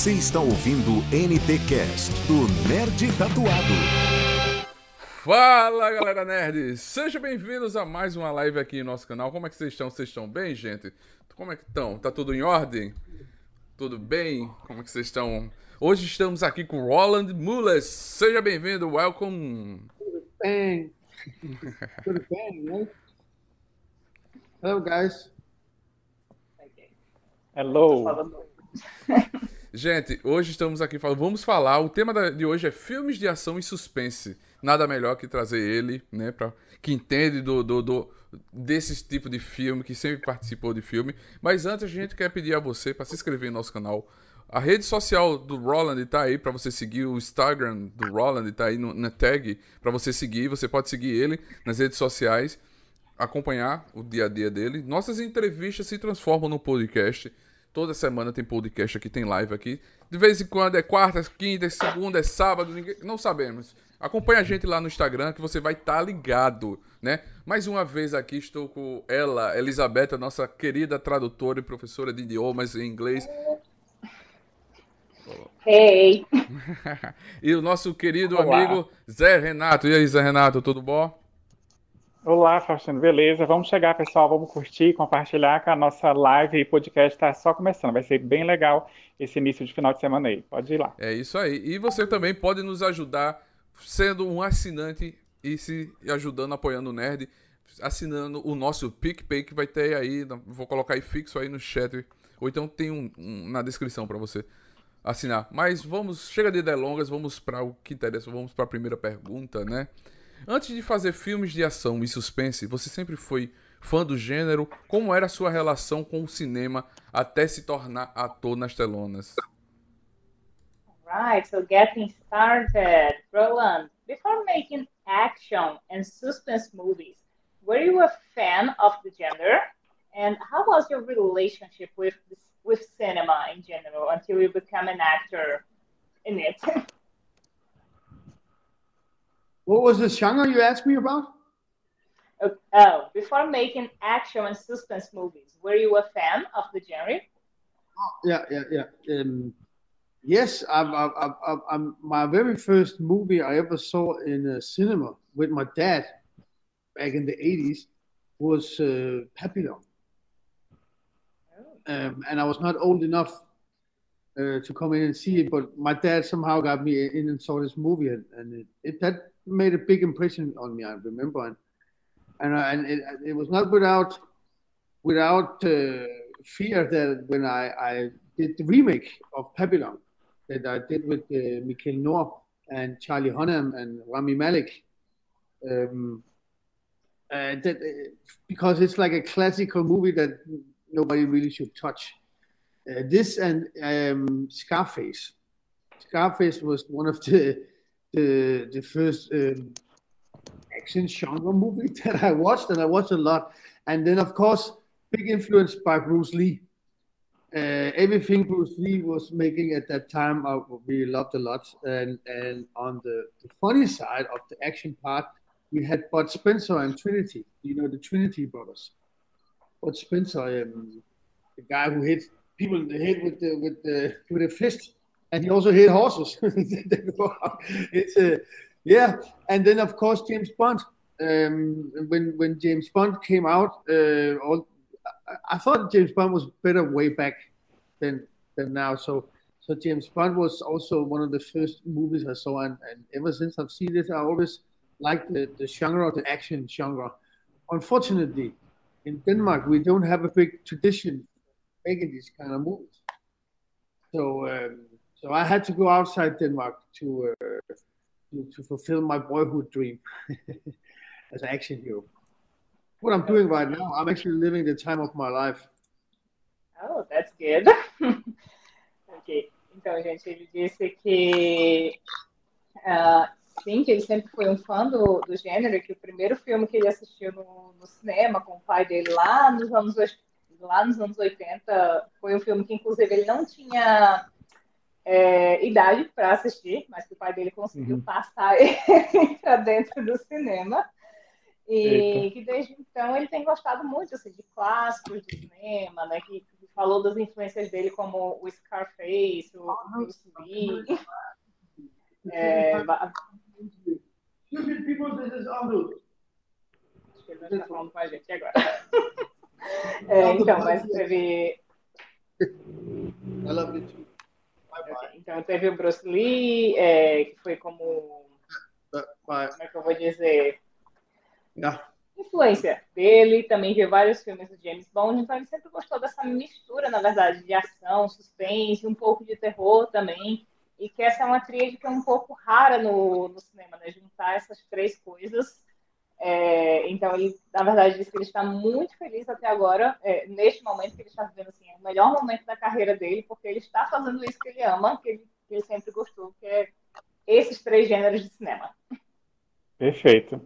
Você está ouvindo o NTcast do Nerd Tatuado. Fala galera nerd, sejam bem-vindos a mais uma live aqui no nosso canal. Como é que vocês estão? Vocês estão bem, gente? Como é que estão? Tá tudo em ordem? Tudo bem? Como é que vocês estão? Hoje estamos aqui com Roland Mullers. Seja bem-vindo, welcome. Tudo bem? Tudo bem, né? Hello, guys. Hello. Gente, hoje estamos aqui falando. Vamos falar. O tema de hoje é filmes de ação e suspense. Nada melhor que trazer ele, né? Pra, que entende do, do, do, desse tipo de filme, que sempre participou de filme. Mas antes a gente quer pedir a você para se inscrever no nosso canal. A rede social do Roland tá aí para você seguir. O Instagram do Roland tá aí no- na tag para você seguir. Você pode seguir ele nas redes sociais acompanhar o dia a dia dele. Nossas entrevistas se transformam no podcast. Toda semana tem podcast aqui, tem live aqui. De vez em quando é quarta, quinta, é segunda, é sábado, ninguém... não sabemos. Acompanhe a gente lá no Instagram que você vai estar ligado, né? Mais uma vez aqui estou com ela, Elizabeth, a nossa querida tradutora e professora de idiomas em inglês. Hey. e o nosso querido Olá. amigo Zé Renato. E aí, Zé Renato, tudo bom? Olá, Faustino, beleza? Vamos chegar, pessoal, vamos curtir, compartilhar que a nossa live e podcast está só começando. Vai ser bem legal esse início de final de semana aí. Pode ir lá. É isso aí. E você também pode nos ajudar sendo um assinante e se ajudando, apoiando o Nerd, assinando o nosso PicPay que vai ter aí, vou colocar aí fixo aí no chat, ou então tem um, um na descrição para você assinar. Mas vamos, chega de delongas, vamos para o que interessa, vamos para a primeira pergunta, né? Antes de fazer filmes de ação e suspense, você sempre foi fã do gênero? Como era a sua relação com o cinema até se tornar ator nas telonas? Right, so getting started. Roland, before making action and suspense movies, were you a fan of the genre? And how was your relationship with with cinema in general until you become an actor in it? What was the genre you asked me about? oh, before making action and suspense movies, were you a fan of the genre? Yeah, yeah, yeah. Um, yes, I, I, I, I, I'm, my very first movie I ever saw in a cinema with my dad back in the 80s was uh, Papillon. Um, and I was not old enough uh, to come in and see it, but my dad somehow got me in and saw this movie, and, and it, it that made a big impression on me. I remember, and and, I, and it, it was not without without uh, fear that when I, I did the remake of Papillon that I did with uh, Mikhail Noor and Charlie Hunnam and Rami Malek. Um, uh, that, uh, because it's like a classical movie that nobody really should touch. Uh, this and um, Scarface. Scarface was one of the the, the first um, action genre movie that I watched, and I watched a lot. And then, of course, big influence by Bruce Lee. Uh, everything Bruce Lee was making at that time, I really loved a lot. And and on the, the funny side of the action part, we had Bud Spencer and Trinity. You know the Trinity brothers. Bud Spencer, um, the guy who hit people in the head with the with the with a fist, and he also hit horses. it's a yeah, and then of course James Bond. Um, when when James Bond came out, uh, all, I, I thought James Bond was better way back than than now. So so James Bond was also one of the first movies I saw, and, and ever since I've seen it, I always liked the, the genre, the action genre. Unfortunately, in Denmark, we don't have a big tradition making these kind of movies. So um, so I had to go outside Denmark to uh, to, to fulfill my boyhood dream as an action hero. What I'm doing right now, I'm actually living the time of my life. Oh, that's good. ok. Então, gente, ele disse que ah, sim, que ele sempre foi um fã do, do gênero, que o primeiro filme que ele assistiu no, no cinema com o pai dele lá nos anos lá nos anos 80 foi um filme que inclusive ele não tinha é, idade para assistir, mas que o pai dele conseguiu Uhum. passar ele para dentro do cinema. E Eita. que desde então ele tem gostado muito assim, de clássicos de cinema, né? Que, que falou das influências dele como o Scarface, o Bruce Lee. É, people, this is Acho que ele vai estar falando com a gente agora. É, então, mas teve. I love you too. Então teve o Bruce Lee, é, que foi como. Como é que eu vou dizer? Yeah. Influência dele, também viu vários filmes do James Bond, então ele sempre gostou dessa mistura, na verdade, de ação, suspense, um pouco de terror também. E que essa é uma tríade que é um pouco rara no, no cinema, né? Juntar essas três coisas. É, então, ele, na verdade, disse que ele está muito feliz até agora, é, neste momento que ele está vivendo assim, é o melhor momento da carreira dele, porque ele está fazendo isso que ele ama, que ele, que ele sempre gostou, que é esses três gêneros de cinema. Perfeito.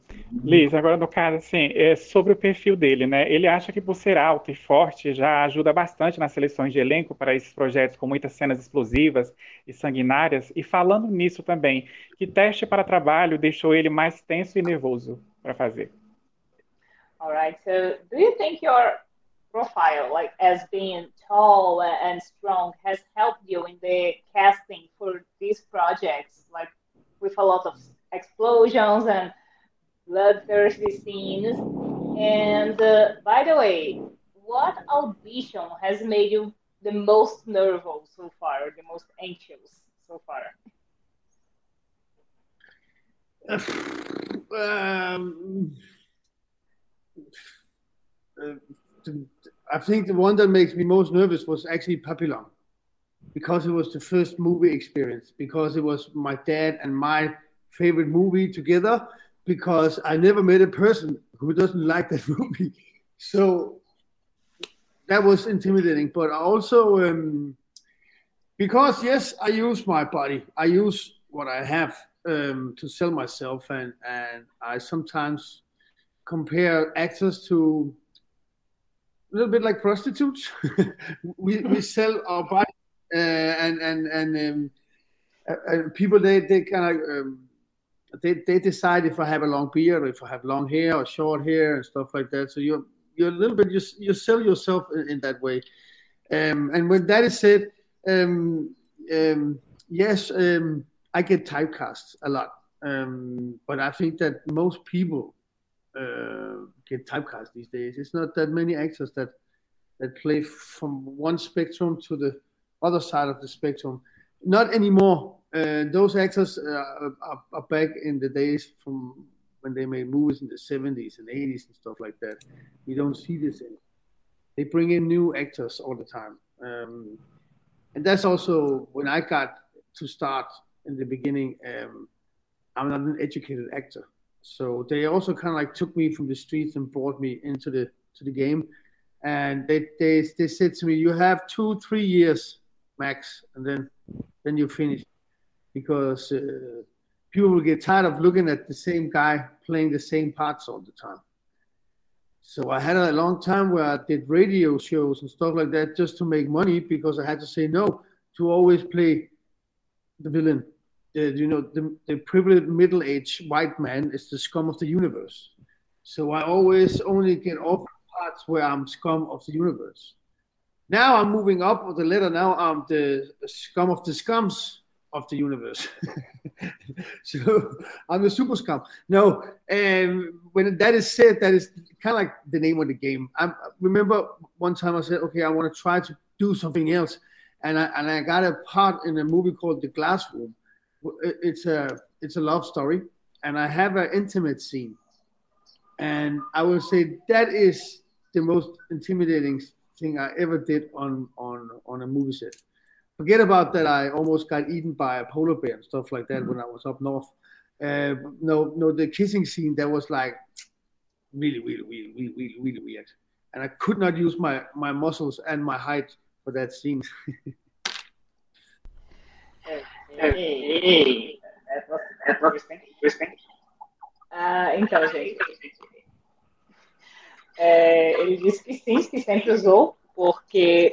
Liz, agora no caso, assim, é sobre o perfil dele, né? Ele acha que por ser alto e forte já ajuda bastante nas seleções de elenco para esses projetos com muitas cenas explosivas e sanguinárias. E falando nisso também, que teste para trabalho deixou ele mais tenso e nervoso para fazer? Alright, so do you think your profile, like as being tall and strong, has helped you in the casting for these projects, like with a lot of explosions and bloodthirsty scenes. And uh, by the way, what audition has made you the most nervous so far, the most anxious so far? Um, I think the one that makes me most nervous was actually Papillon because it was the first movie experience because it was my dad and my favorite movie together because I never met a person who doesn't like that movie. So that was intimidating. But also, um, because yes, I use my body, I use what I have um, to sell myself, and and I sometimes compare actors to a little bit like prostitutes. we we sell our body, uh, and and and um, uh, people they they kind of um, they, they decide if I have a long beard if I have long hair or short hair and stuff like that. So you're you're a little bit you, you sell yourself in, in that way. Um, and when that is said, um, um, yes, um, I get typecast a lot, um, but I think that most people uh, get typecast these days. It's not that many actors that that play from one spectrum to the other side of the spectrum. Not anymore. Uh, those actors uh, are, are, back in the days from when they made movies in the 70s and 80s and stuff like that. We don't see this in. They bring in new actors all the time. Um, and that's also when I got to start in the beginning. Um, I'm not an educated actor, so they also kind of like took me from the streets and brought me into the to the game. And they they they said to me, "You have two three years max, and then then you finish." Because uh, people will get tired of looking at the same guy playing the same parts all the time. So I had a long time where I did radio shows and stuff like that just to make money because I had to say no to always play the villain. The, you know, the, the privileged middle-aged white man is the scum of the universe. So I always only get off parts where I'm scum of the universe. Now I'm moving up with the letter. Now I'm the scum of the scums of the universe. so I'm the super scum. No, and when that is said, that is kind of like the name of the game. I remember one time I said, okay, I want to try to do something else, and I and I got a part in a movie called The Glass Room. It's a it's a love story, and I have an intimate scene, and I will say that is the most intimidating thing I ever did on on on a movie set forget about that. I almost got eaten by a polar bear and stuff like that mm-hmm. when I was up north. Uh, no, no, the kissing scene that was like really, really, really, really, really, really weird, and I could not use my my muscles and my height for that scene. hey, what was that? What was that? Ah, então, gente. É, ele disse que sim, que sempre usou, porque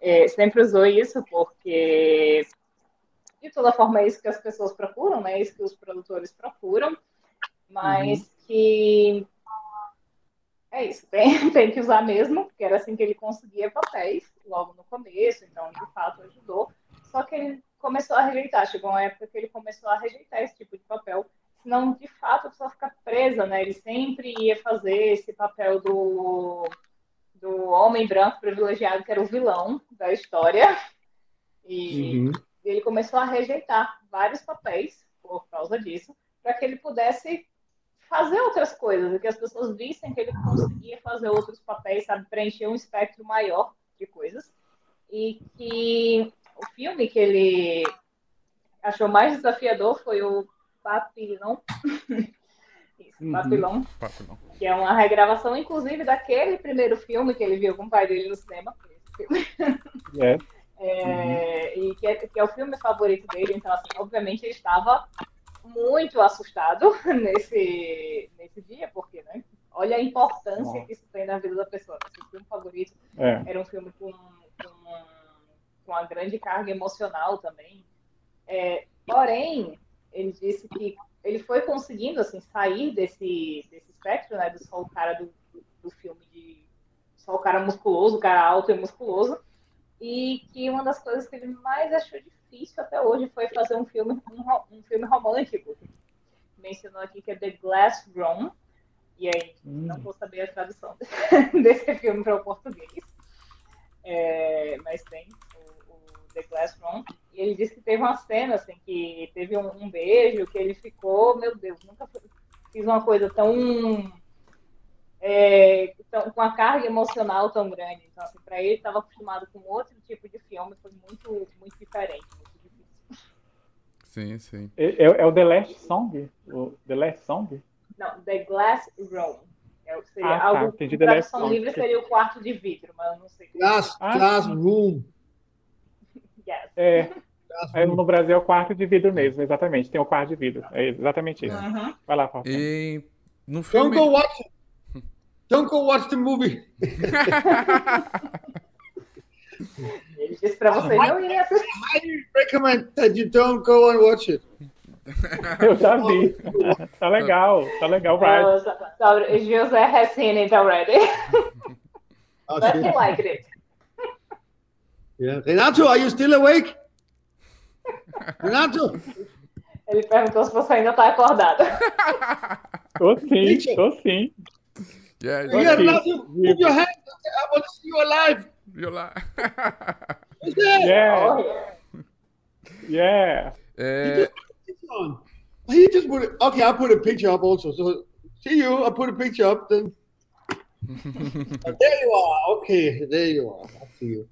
é, sempre usou isso porque, de toda forma, é isso que as pessoas procuram, né? É isso que os produtores procuram, mas uhum. que é isso, tem, tem que usar mesmo, porque era assim que ele conseguia papéis logo no começo, então de fato ajudou. Só que ele começou a rejeitar, chegou uma época que ele começou a rejeitar esse tipo de papel, senão de fato a pessoa fica presa, né? Ele sempre ia fazer esse papel do, do homem branco privilegiado, que era o vilão da história. E uhum. ele começou a rejeitar vários papéis por causa disso, para que ele pudesse fazer outras coisas, que as pessoas vissem que ele conseguia fazer outros papéis, sabe, preencher um espectro maior de coisas. E que o filme que ele achou mais desafiador foi o Papillon. Uhum. Papillon. Que é uma regravação, inclusive, daquele primeiro filme que ele viu com o pai dele no cinema. É. É, uhum. E que é, que é o filme favorito dele, então, assim, obviamente ele estava muito assustado nesse, nesse dia, porque, né? Olha a importância que isso tem na vida da pessoa. Esse filme favorito é. era um filme com, com, com uma grande carga emocional também. É, porém, ele disse que ele foi conseguindo assim sair desse, desse espectro, né, do só o cara do, do, do filme de só o cara musculoso, o cara alto e musculoso, e que uma das coisas que ele mais achou difícil até hoje foi fazer um filme, um, um filme romântico. Mencionou aqui que é The Glass Room, e aí hum. não vou saber a tradução desse filme para o português, é, mas tem The Glass Room, e ele disse que teve uma cena assim, que teve um, um beijo, que ele ficou, meu Deus, nunca fiz uma coisa tão é, tão, com a carga emocional tão grande. Então, assim, para ele, estava acostumado com outro tipo de filme, foi muito, muito diferente, muito difícil. Sim, sim. É, é, é o The Last Song? O The Last Song? Não, The Glass Room. É, seria ah, tá, algo, entendi. tradução livre seria o quarto de vidro, mas eu não sei. Glass, ah, glass Room. Yes. É. É, no Brasil é o quarto de vidro mesmo, exatamente. Tem o quarto de vidro. É exatamente isso. Uhum. Vai lá, Fábio. E no filme... Don't go watch it. Don't go watch the movie. Ele disse pra você não ir assistir. I recommend that you don't go and watch it. Eu já vi. Tá legal, tá legal, so José has seen it already. Oh, But he liked it. Yeah. Renato, are you still awake? Renato? Ele perguntou se você ainda tá acordado. Tô sim, tô sim. Yeah, yeah Renato, move your hand. I want to see you alive. You're alive. yeah. Oh, yeah. Yeah. Eh, on. He just put it. Okay, I'll put a picture up also. So see you. I'll put a picture up then. there you are. Okay, there you are. I see you.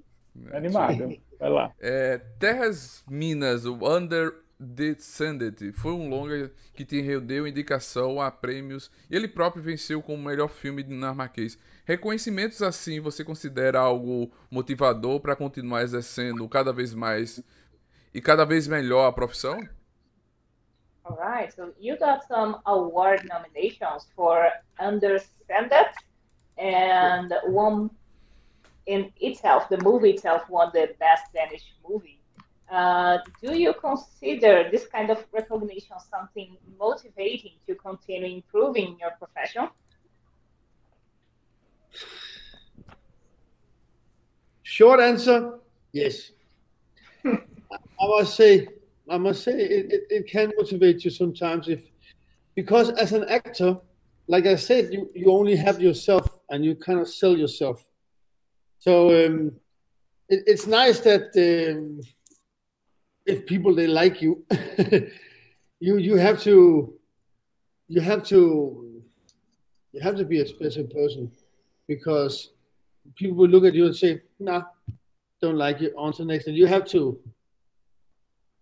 Animado. Vai lá. É, Terras Minas, o Under Descended, foi um longa que te rendeu indicação a prêmios e ele próprio venceu como melhor filme dinamarquês. Reconhecimentos assim você considera algo motivador para continuar exercendo cada vez mais e cada vez melhor a profissão? All right, so you got some award nominations for Understanded, and one in itself, the movie itself won the best Danish movie. Uh, do you consider this kind of recognition something motivating to continue improving your profession? Short answer, yes. I must say I must say it, it, it, can motivate you sometimes if because as an actor, like I said, you, you only have yourself and you kind of sell yourself. So um, it, it's nice that um, if people they like you, you you have to you have to you have to be a special person because people will look at you and say, "Nah, don't like you." On to the next, and you have to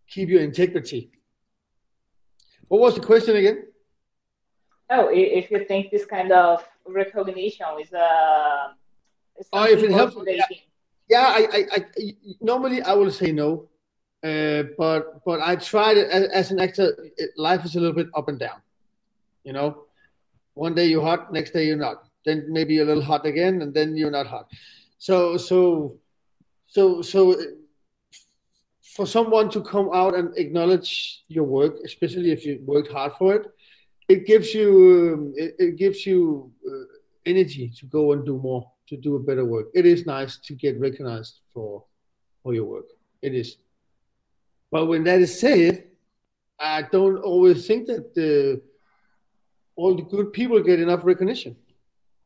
keep your integrity. What was the question again? Oh, if you think this kind of recognition is uh, oh, if it helps, yeah, yeah I, I, I, normally I will say no, uh, but but I tried it as, as, an actor. It, life is a little bit up and down, you know. One day you're hot, next day you're not. Then maybe you're a little hot again, and then you're not hot. So so so so for someone to come out and acknowledge your work, especially if you worked hard for it, it gives you um, it, it, gives you uh, energy to go and do more, to do a better work. It is nice to get recognized for for your work. It is. But when that is said, I don't always think that uh, all the good people get enough recognition.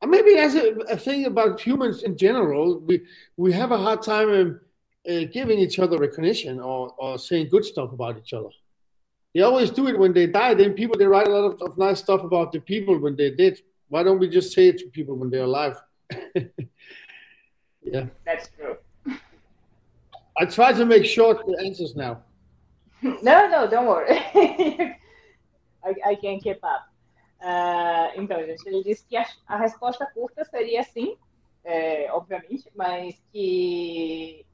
And maybe that's a, a thing about humans in general. We we have a hard time um, uh, giving each other recognition or, or saying good stuff about each other. They always do it when they die. Then people they write a lot of, of nice stuff about the people when they did. Why don't we just say it to people when they're alive? yeah, That's true. I try to make short answers now. No, no, don't worry. I, I can keep up. Ah, então, gente, ele disse que a, a resposta curta seria sim, é, obviamente, mas que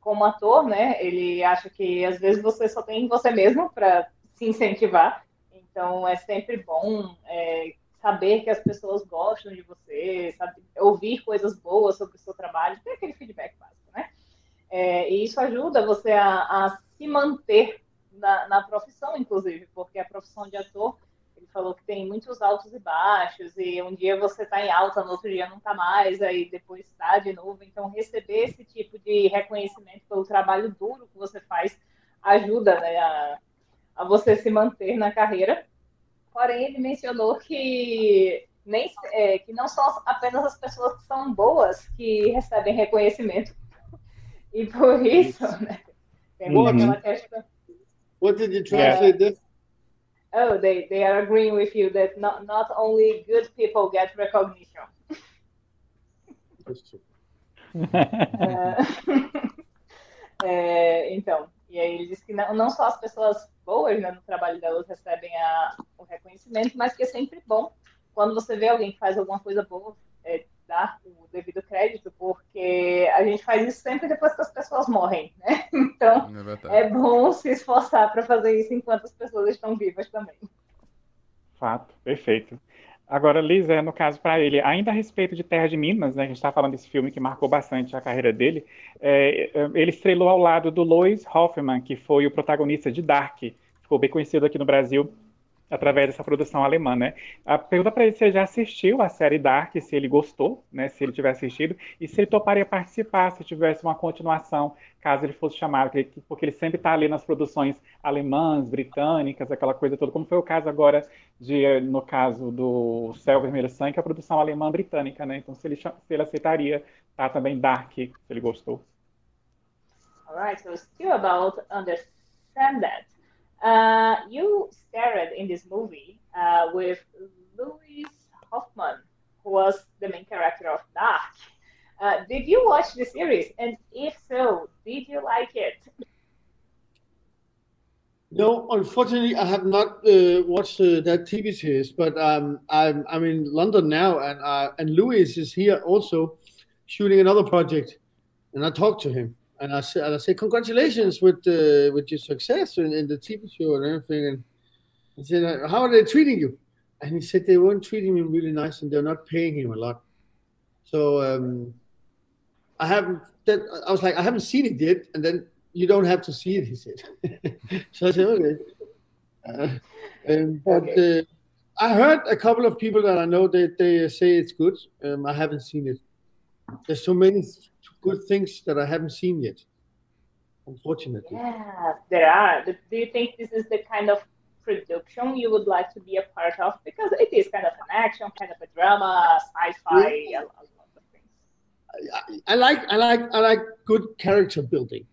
como ator, né, ele acha que às vezes você só tem você mesmo para se incentivar. Então é sempre bom é, saber que as pessoas gostam de você, sabe, ouvir coisas boas sobre o seu trabalho, ter aquele feedback básico, né? É, e isso ajuda você a, a se manter na, na, profissão, inclusive, porque a profissão de ator, ele falou que tem muitos altos e baixos, e um dia você está em alta, no outro dia não está mais, aí depois está de novo. Então, receber esse tipo de reconhecimento pelo trabalho duro que você faz ajuda né, a, a você se manter na carreira. Porém, ele mencionou que nem é, que não são apenas as pessoas que são boas que recebem reconhecimento. E por isso, né, tem Uhum. aquela questão. What did you translate this? Oh, they, they are agreeing with you that not, not only good people get recognition. That's true. É, é, então, e aí ele disse que não, não só as pessoas boas né, no trabalho delas recebem a, o reconhecimento, mas que é sempre bom quando você vê alguém que faz alguma coisa boa, é, dar o devido crédito, porque a gente faz isso sempre depois que as pessoas morrem, né? Então, É é bom se esforçar para fazer isso enquanto as pessoas estão vivas também. Fato, perfeito. Agora, Liz, é, no caso para ele, ainda a respeito de Terra de Minas, né, a gente está falando desse filme que marcou bastante a carreira dele, é, é, ele estrelou ao lado do Lois Hoffman, que foi o protagonista de Dark, ficou bem conhecido aqui no Brasil através dessa produção alemã, né? A pergunta para ele se ele já assistiu a série Dark, se ele gostou, né? Se ele tiver assistido e se ele toparia participar, se tivesse uma continuação, caso ele fosse chamado, porque ele sempre está ali nas produções alemãs, britânicas, aquela coisa toda, como foi o caso agora de, no caso do Céu Vermelho Sangue, que é a produção alemã britânica, né? Então se ele, se ele aceitaria, tá também Dark, se ele gostou. Alright, so still about understand that. Uh, you starred in this movie uh, with Louis Hoffman, who was the main character of Dark. Uh, did you watch the series? And if so, did you like it? No, unfortunately, I have not uh, watched uh, that TV series, but um, I'm I'm in London now, and uh, and Louis is here also shooting another project, and I talked to him, and I said I said congratulations with uh, with your success in, in the TV show and everything, and he said uh, how are they treating you? And he said they weren't treating him really nice, and they're not paying him a lot. So um, I haven't. That, I was like I haven't seen it yet, and then you don't have to see it, he said. so I said, okay. Uh, um, but uh, I heard a couple of people that I know that they say it's good. Um, I haven't seen it. There's so many good things that I haven't seen yet, unfortunately. Yeah, there are. Do you think this is the kind of production you would like to be a part of? Because it is kind of an action, kind of a drama, sci-fi, yeah. a, lot of things. I, I like I like I like good character building.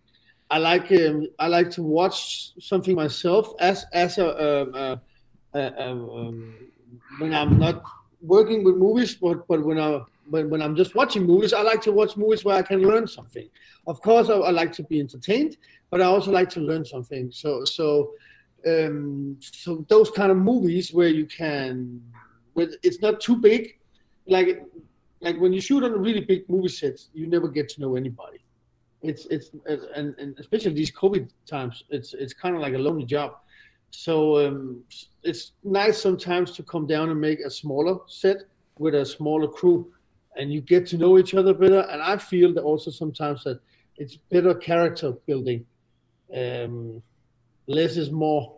I like um, I like to watch something myself as as a, a, a, a um, when I'm not working with movies, but but when I when, when I'm just watching movies, I like to watch movies where I can learn something. Of course, I, I like to be entertained, but I also like to learn something. So so um, so those kind of movies where you can, with it's not too big, like like when you shoot on a really big movie set, you never get to know anybody it's it's and, and especially these COVID times, it's it's kind of like a lonely job. So um, it's nice sometimes to come down and make a smaller set with a smaller crew, and you get to know each other better. And I feel that also sometimes that it's better character building. Um, less is more,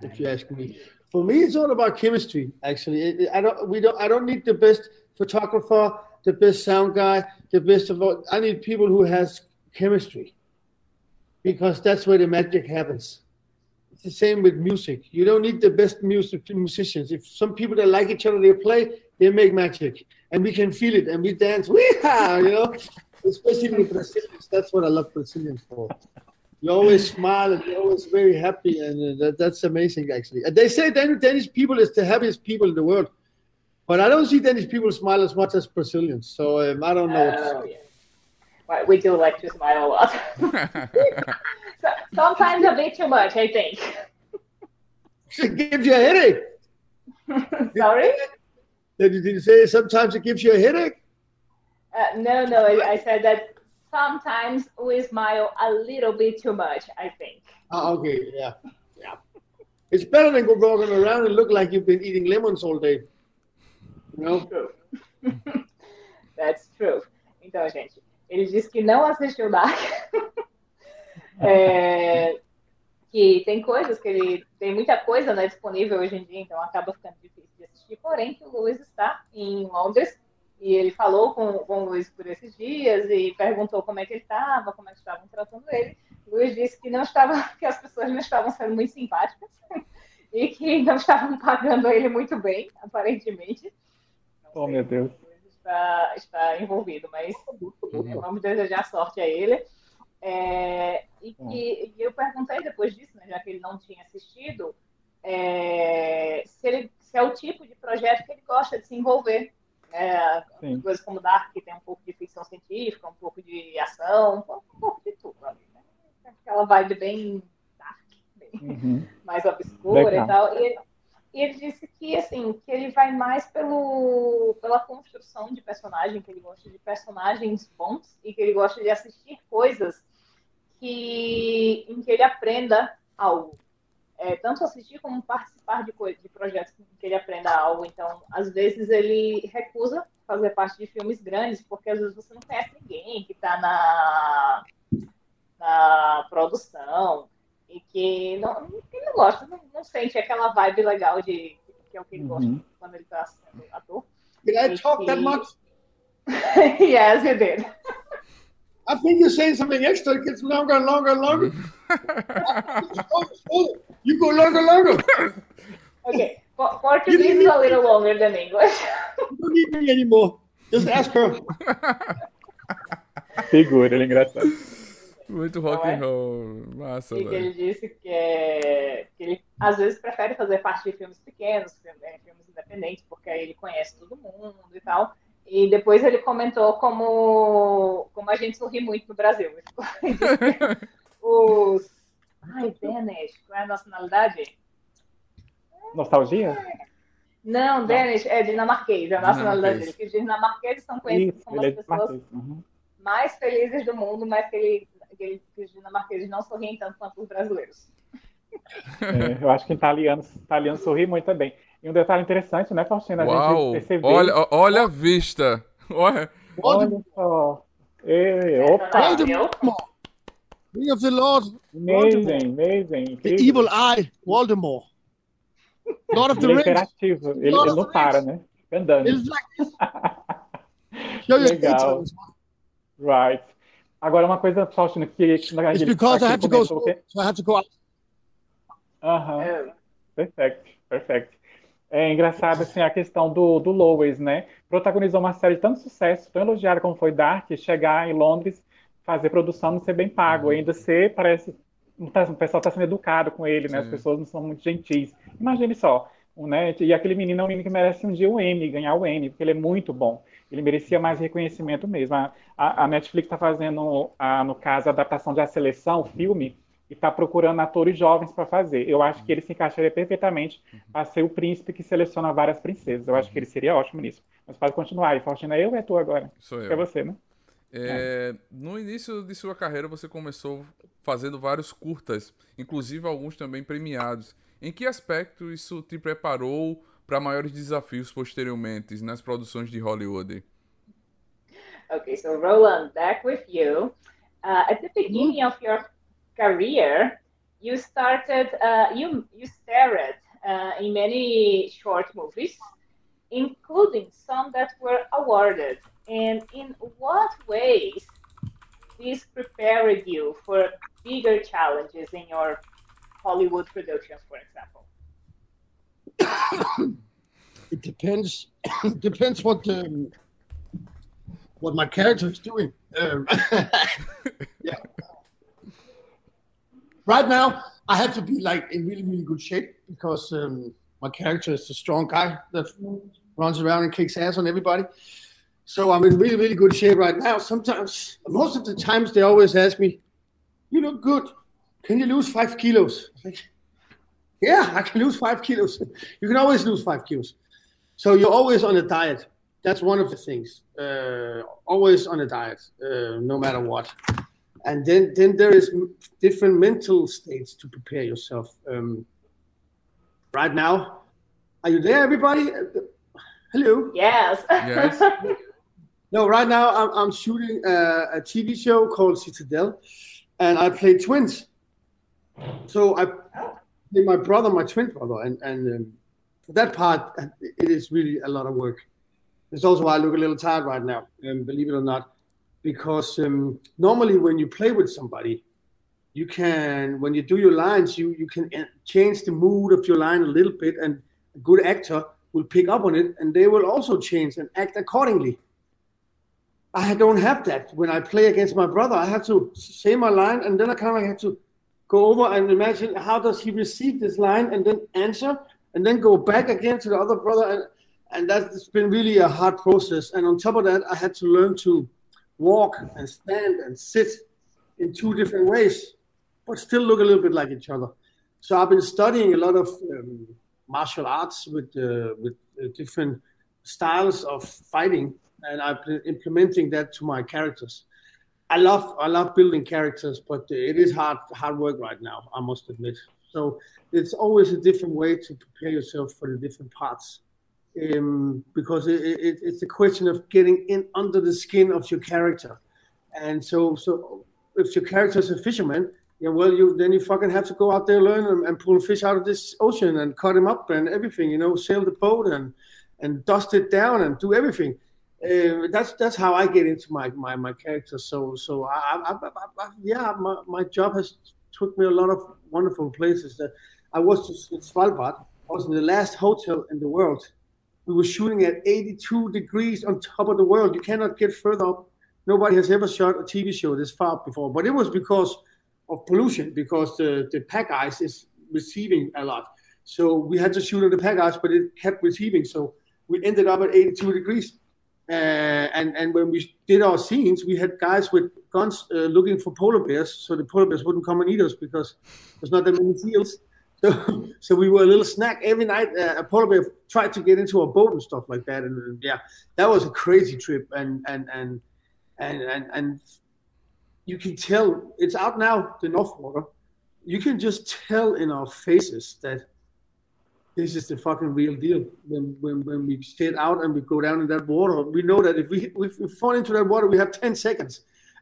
if you ask me. for me, it's all about chemistry. Actually, I don't. We don't. I don't need the best photographer, the best sound guy, the best of all. I need people who has chemistry, because that's where the magic happens. It's the same with music. You don't need the best music musicians. If some people that like each other, they play, they make magic, and we can feel it, and we dance. Weehaw, you know, especially with Brazilians. That's what I love Brazilians for. You always smile and you're always very happy, and uh, that, that's amazing, actually. And they say Dan- Danish people is the happiest people in the world, but I don't see Danish people smile as much as Brazilians. So um, I don't know. Oh, yeah. Well, we do like to smile a lot. so, sometimes a bit too much, I think. say. It gives you a headache. Sorry? Did you, say sometimes it gives you a headache? Uh, no, no, I, I said that sometimes we smile a little bit too much, I think. Ah, okay, yeah, yeah. It's better than go walking around and look like you've been eating lemons all day. You know? True. That's true. Então, gente, ele disse que não assistiu Dark. É, que tem coisas que ele. Tem muita coisa né, disponível hoje em dia, então acaba ficando difícil assistir. Porém, que o Luiz está em Londres e ele falou com, com o Luiz por esses dias e perguntou como é que ele estava, como é que estavam tratando ele. O Luiz disse que não estava, que as pessoas não estavam sendo muito simpáticas e que não estavam pagando ele muito bem, aparentemente. Não Oh, sei meu Deus. está, está envolvido, mas vamos desejar sorte a ele. É, e que e eu perguntei depois disso, né, já que ele não tinha assistido, é, se, ele, se é o tipo de projeto que ele gosta de se envolver. É, coisas como Dark, que tem um pouco de ficção científica, um pouco de ação, um pouco, um pouco de tudo. ali, né? Aquela vibe bem dark, bem Uhum. mais obscura Legal. e tal. E ele, ele disse que assim, que ele vai mais pelo, pela construção de personagem, que ele gosta de personagens bons e que ele gosta de assistir coisas que em que ele aprenda algo. É, tanto assistir como participar de, de projetos que ele aprenda algo. Então, às vezes ele recusa fazer parte de filmes grandes, porque às vezes você não conhece ninguém que está na, na produção e que não, que não gosta, não, não sente aquela vibe legal de que é o que ele gosta Uhum. quando ele está sendo ator. Did I talk that much? yes, you did. I think you're saying something extra. It gets longer and longer you go longer longer. Okay, Po- Portuguese is a little longer than English. You don't need me anymore. Just ask her. Figura, ele é engraçado. Muito rock é? and roll. Massa, E que ele disse que, é, que ele às vezes prefere fazer parte de filmes pequenos, filmes, é, filmes independentes, porque aí ele conhece todo mundo e tal. E depois ele comentou como, como a gente sorri muito no Brasil. Os. Ai, Danish, qual é a nacionalidade? Nostalgia? Não, Danish é dinamarquês, é a nacionalidade dele. Que os dinamarqueses são conhecidos Isso, como é as pessoas. Uhum. mais felizes do mundo, mas que, ele, que, ele, que os dinamarqueses não sorriem tanto quanto os brasileiros. É, eu acho que italiano, italiano sorri muito também. E um detalhe interessante, né, Faustina? A Uau! gente percebeu. Olha, olha a vista. Olha. Olha só. Ei, opa! Voldemort. Ring of the Lord, Amazing, amazing. the evil eye, Voldemort. Lord of the Ele é Rings. interativo, ele, ele não para, né? Fica Andando. It's like. Show Legal. Right. Agora, uma coisa, Faustina, que a It's gente because I have to go que- so I have to go out. Aham. É, Perfect, perfect. É engraçado assim a questão do, do Lois, né? Protagonizou uma série de tanto sucesso, tão elogiada como foi Dark, chegar em Londres, fazer produção, não ser bem pago, ainda ser, parece, tá- o pessoal está sendo educado com ele, né? As Sim. pessoas não são muito gentis. Imagine só, né? E aquele menino é um menino que merece um dia o Emmy, ganhar o Emmy, porque ele é muito bom. Ele merecia mais reconhecimento mesmo. A, a- a Netflix está fazendo, a, no caso, a adaptação de A Seleção, o filme, e está procurando atores jovens para fazer. Eu acho que ele se encaixaria perfeitamente para ser o príncipe que seleciona várias princesas. Eu acho que ele seria ótimo nisso. Mas pode continuar aí, Faustina. Eu ou é tu agora? Sou É eu. você, né? É, no início de sua carreira, você começou fazendo vários curtas, inclusive alguns também premiados. Em que aspecto isso te preparou para maiores desafios posteriormente nas produções de Hollywood? Okay, so Roland, back with you. Uh, at the beginning of your career, you started, uh, you you starred uh, in many short movies, including some that were awarded. And in what ways this prepared you for bigger challenges in your Hollywood productions, for example? it depends. it depends what the what my character is doing. Um, yeah. Right now, I have to be like in really, really good shape because um, my character is a strong guy that runs around and kicks ass on everybody. So I'm in really, really good shape right now. Sometimes, most of the times, they always ask me, "You look good. Can you lose five kilos?" Like, yeah, I can lose five kilos. you can always lose five kilos. So you're always on a diet. That's one of the things. Uh, always on a diet, uh, no matter what. And then, then there is different mental states to prepare yourself. Um, right now, are you there, everybody? Hello. Yes. Yes. No, right now I'm, I'm shooting a, a TV show called Citadel, and I play twins. So I play my brother, my twin brother, and and um, that part, it is really a lot of work. It's also why I look a little tired right now, um, believe it or not, because um, normally when you play with somebody, you can when you do your lines, you you can uh, change the mood of your line a little bit, and a good actor will pick up on it, and they will also change and act accordingly. I don't have that when I play against my brother. I have to say my line, and then I kind of have to go over and imagine how does he receive this line, and then answer, and then go back again to the other brother, and and that's been really a hard process. And on top of that, I had to learn to walk and stand and sit in two different ways, but still look a little bit like each other. So I've been studying a lot of um, martial arts with uh, with uh, different styles of fighting and I've been implementing that to my characters. I love I love building characters, but it is hard hard work right now. I must admit. So it's always a different way to prepare yourself for the different parts, um, because it, it, it's a question of getting in under the skin of your character, and so so if your character is a fisherman, yeah, well, you then you fucking have to go out there, learn and, and pull fish out of this ocean and cut him up and everything, you know, sail the boat and and dust it down and do everything uh, that's that's how I get into my my, my character. So so I, I, I, I, yeah, my, my job has took me a lot of wonderful places. That I was in Svalbard. I was in the last hotel in the world. We were shooting at 82 degrees on top of the world. You cannot get further up. Nobody has ever shot a TV show this far before. But it was because of pollution, because the, the pack ice is receiving a lot. So we had to shoot on the pack ice, but it kept receiving. So we ended up at 82 degrees and and when we did our scenes, we had guys with guns uh, looking for polar bears, so the polar bears wouldn't come and eat us because there's not that many seals. So, so we were a little snack every night. Uh, a polar bear tried to get into our boat and stuff like that, and, and yeah, that was a crazy trip. And and and and and and you can tell it's out now, the North Water. You can just tell in our faces that this is the fucking real deal. When, when, when we stay out and we go down in that water, we know that if we, if we fall into that water, we have 10 seconds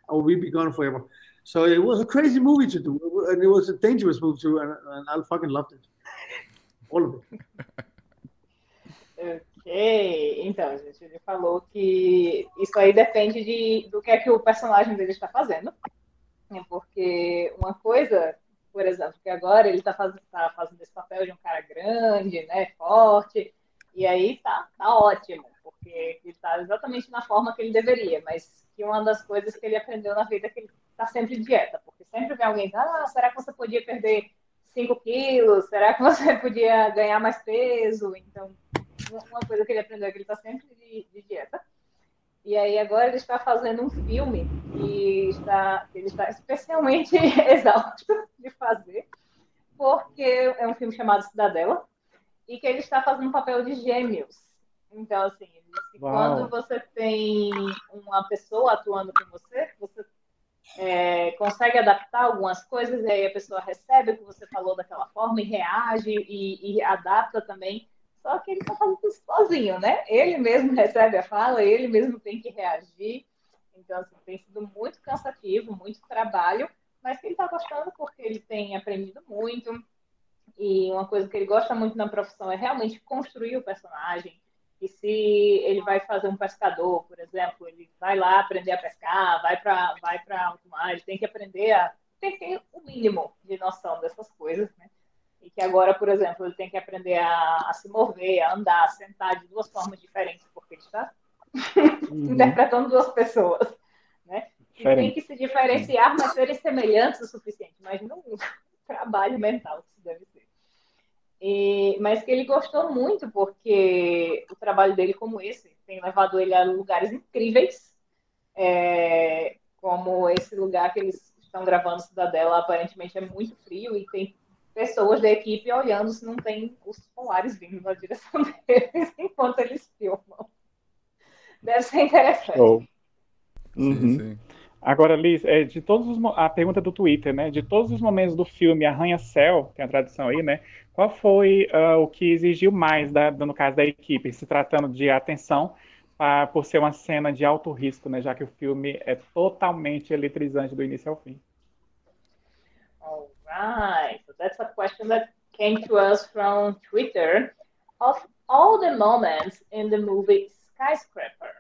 or we'll be gone forever. So it was a crazy movie to do, and it was a dangerous movie too, and, and I fucking loved it. All of it. Ok, então, gente, ele falou que isso aí depende de, do que é que o personagem dele está fazendo. Porque uma coisa por exemplo, que agora ele está fazendo, tá fazendo esse papel de um cara grande, né, forte, e aí tá, tá ótimo, porque ele está exatamente na forma que ele deveria, mas que uma das coisas que ele aprendeu na vida é que ele está sempre em dieta, porque sempre vem alguém, ah, será que você podia perder 5 quilos? Será que você podia ganhar mais peso? Então, uma coisa que ele aprendeu é que ele está sempre de, de dieta. E aí agora ele está fazendo um filme e está, ele está especialmente exausto de fazer, porque é um filme chamado Cidadela e que ele está fazendo um papel de gêmeos. Então, assim, quando você tem uma pessoa atuando com você, você é, consegue adaptar algumas coisas e aí a pessoa recebe o que você falou daquela forma e reage e, e adapta também só que ele está fazendo isso sozinho, né? Ele mesmo recebe a fala, ele mesmo tem que reagir. Então, assim, tem sido muito cansativo, muito trabalho, mas que ele está gostando porque ele tem aprendido muito. E uma coisa que ele gosta muito na profissão é realmente construir o personagem. E se ele vai fazer um pescador, por exemplo, ele vai lá aprender a pescar, vai para vai para alto mar, ele tem que aprender a tem que ter o mínimo de noção dessas coisas, né? E que agora, por exemplo, ele tem que aprender a, a se mover, a andar, a sentar de duas formas diferentes, porque ele está uhum. interpretando duas pessoas, né? E tem que se diferenciar, mas serem semelhantes o suficiente. Imagina um trabalho mental que isso deve ser. E, mas que ele gostou muito, porque o trabalho dele, como esse, tem levado ele a lugares incríveis, é, como esse lugar que eles estão gravando Cidadela, aparentemente é muito frio e tem pessoas da equipe olhando se não tem os polares vindo na direção deles enquanto eles filmam. Deve ser interessante. Oh. Uhum. Sim, sim. Agora, Liz, é, de todos os, a pergunta do Twitter, né? De todos os momentos do filme Arranha-Céu, tem a tradução aí, né? Qual foi uh, o que exigiu mais, da, no caso da equipe, se tratando de atenção, uh, por ser uma cena de alto risco, né? Já que o filme é totalmente eletrizante do início ao fim. All right. So that's a question that came to us from Twitter. Of all the moments in the movie Skyscraper,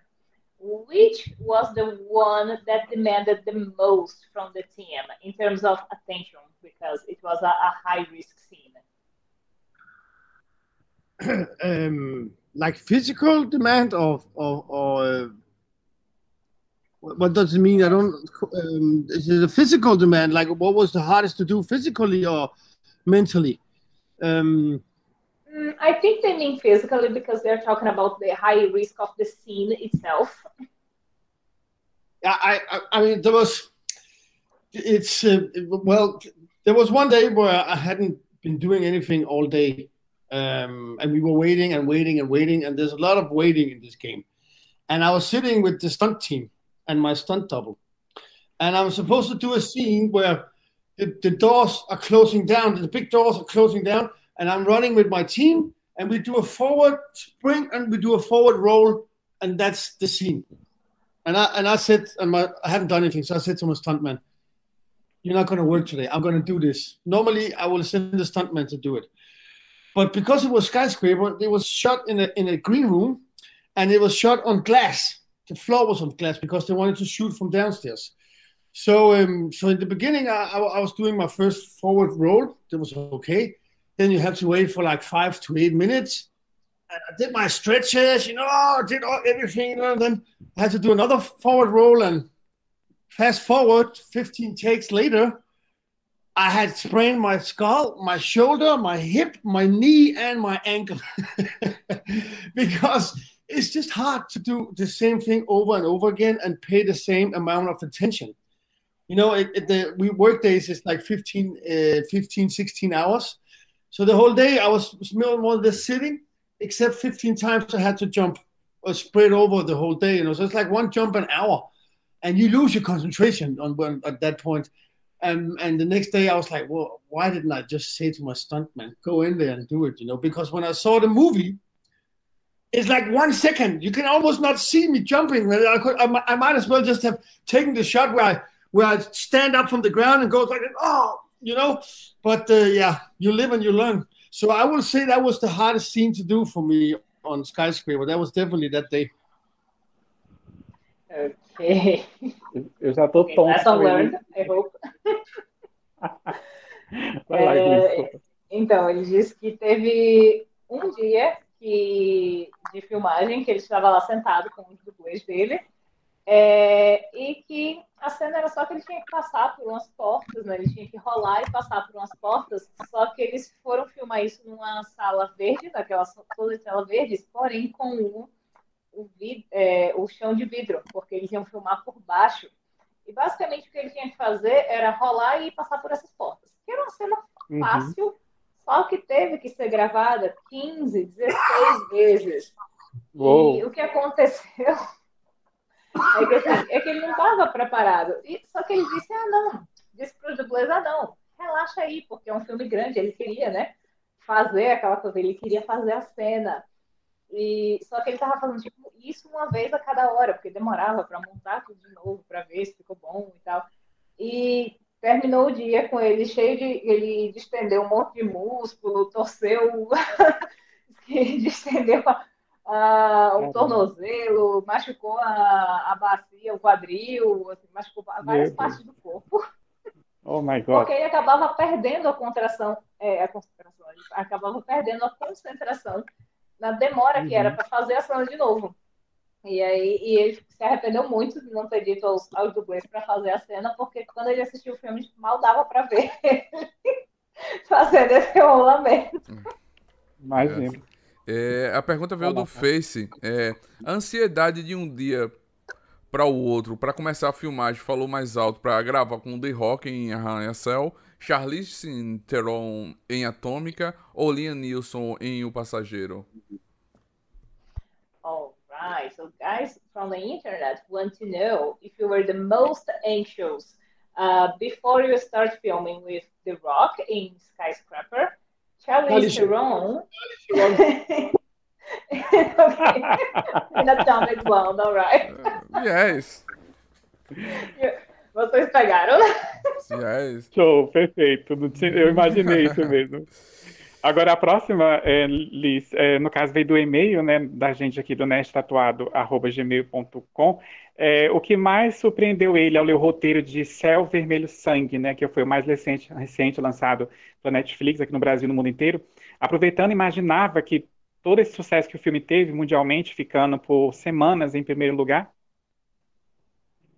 which was the one that demanded the most from the team in terms of attention because it was a, a high risk scene? um, like physical demand or or, or what does it mean? I don't. Um, is it a physical demand? Like what was the hardest to do physically or mentally? Um, Mm, I think they mean physically because they're talking about the high risk of the scene itself. I, I, I mean, there was, it's, uh, well, there was one day where I hadn't been doing anything all day. Um, and we were waiting and waiting and waiting. And there's a lot of waiting in this game. And I was sitting with the stunt team and my stunt double. And I'm supposed to do a scene where the, the doors are closing down, the big doors are closing down and I'm running with my team, and we do a forward sprint and we do a forward roll, and that's the scene. And I and I said, and my, I haven't done anything, so I said to my stuntman, "You're not going to work today. I'm going to do this. Normally, I will send the stuntman to do it, but because it was skyscraper, it was shot in a in a green room, and it was shot on glass. The floor was on glass because they wanted to shoot from downstairs. So, um, so in the beginning, I, I, I was doing my first forward roll. That was okay. Then you have to wait for like five to eight minutes. And I did my stretches, you know, I did all, everything, and then I had to do another forward roll. And fast forward 15 takes later, I had sprained my skull, my shoulder, my hip, my knee, and my ankle. because it's just hard to do the same thing over and over again and pay the same amount of attention. You know, it, it, the we work days is like 15, uh, 15, 16 hours. So the whole day I was more or less sitting, except 15 times I had to jump or spread over the whole day. You know, so it's like one jump an hour, and you lose your concentration on when at that point. And and the next day I was like, well, why didn't I just say to my stuntman, go in there and do it? You know, because when I saw the movie, it's like one second. You can almost not see me jumping. I, could, I, I might as well just have taken the shot where I where I stand up from the ground and go like, oh, you know. But uh, yeah, you live and you learn. So I will say that was the hardest scene to do for me on Skyscraper. That was definitely that day. Okay. Eu já tô okay, tonto. Lesson learned, I hope. Vai lá, é, então, ele disse que teve um dia que, de filmagem que ele estava lá sentado com os dublês dele é, e que a cena era só que ele tinha que passar por umas portas, né? Ele tinha que rolar e passar por umas portas, só que eles foram filmar isso numa sala verde, daquela tela verde, porém com o, o, vid, é, o chão de vidro, porque eles iam filmar por baixo. E basicamente o que ele tinha que fazer era rolar e passar por essas portas. Que era uma cena uhum. fácil, uhum. Só que teve que ser gravada 15, 16 vezes. Uou. E o que aconteceu é que, assim, é que ele não estava preparado. E, só que ele disse, ah, não. Disse para os dublês, ah, não, relaxa aí, porque é um filme grande. Ele queria, né, fazer aquela coisa, ele queria fazer a cena. E, só que ele estava fazendo tipo, isso uma vez a cada hora, porque demorava para montar tudo de novo, para ver se ficou bom e tal. E terminou o dia com ele cheio de. Ele distendeu um monte de músculo, torceu, distendeu o tornozelo, machucou a, a bacia, o quadril, assim, machucou várias Meu partes Deus. do corpo. Oh my God. Porque ele acabava perdendo a contração, é, a concentração, ele acabava perdendo a concentração na demora que era uhum. para fazer a cena de novo. E aí e ele se arrependeu muito de não ter dito aos, aos dublês para fazer a cena, porque quando ele assistiu o filme, mal dava para ver fazendo esse rolamento. Imagina. É, a pergunta veio do Face. É, a ansiedade de um dia para o outro, para começar a filmagem, falou mais alto para gravar com o The Rock em Arranha-Céu, Charlize Theron em Atômica ou Liam Neeson em O Passageiro? Oh, right. So guys from the internet want to know if you were the most anxious uh, before you start filming with The Rock in Skyscraper, Charlize Theron. okay. In Atomic Blonde, all right. yes. Vocês pegaram? Yes. Show, perfeito. Eu imaginei isso mesmo. Agora, a próxima, é, Liz, é, no caso veio do e-mail né, da gente aqui do nestatuado.gmail.com. É, o que mais surpreendeu ele ao ler o roteiro de Céu Vermelho Sangue, né, que foi o mais recente, recente lançado pela Netflix aqui no Brasil e no mundo inteiro, aproveitando, imaginava que todo esse sucesso que o filme teve mundialmente, ficando por semanas em primeiro lugar?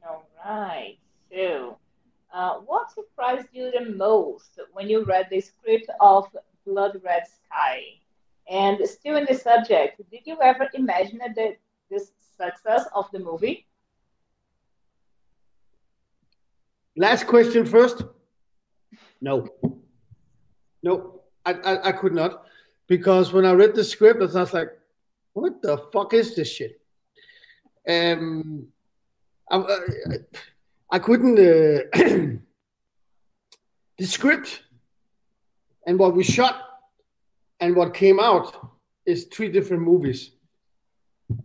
All right. So, uh, what surprised you the most when you read the script of Blood Red Sky. And still in the subject, did you ever imagine that this success of the movie? Last question first. No. No, I, I, I could not. Because when I read the script, I was like, what the fuck is this shit? Um, I, I, I couldn't. Uh, the script and what we shot and what came out is three different movies.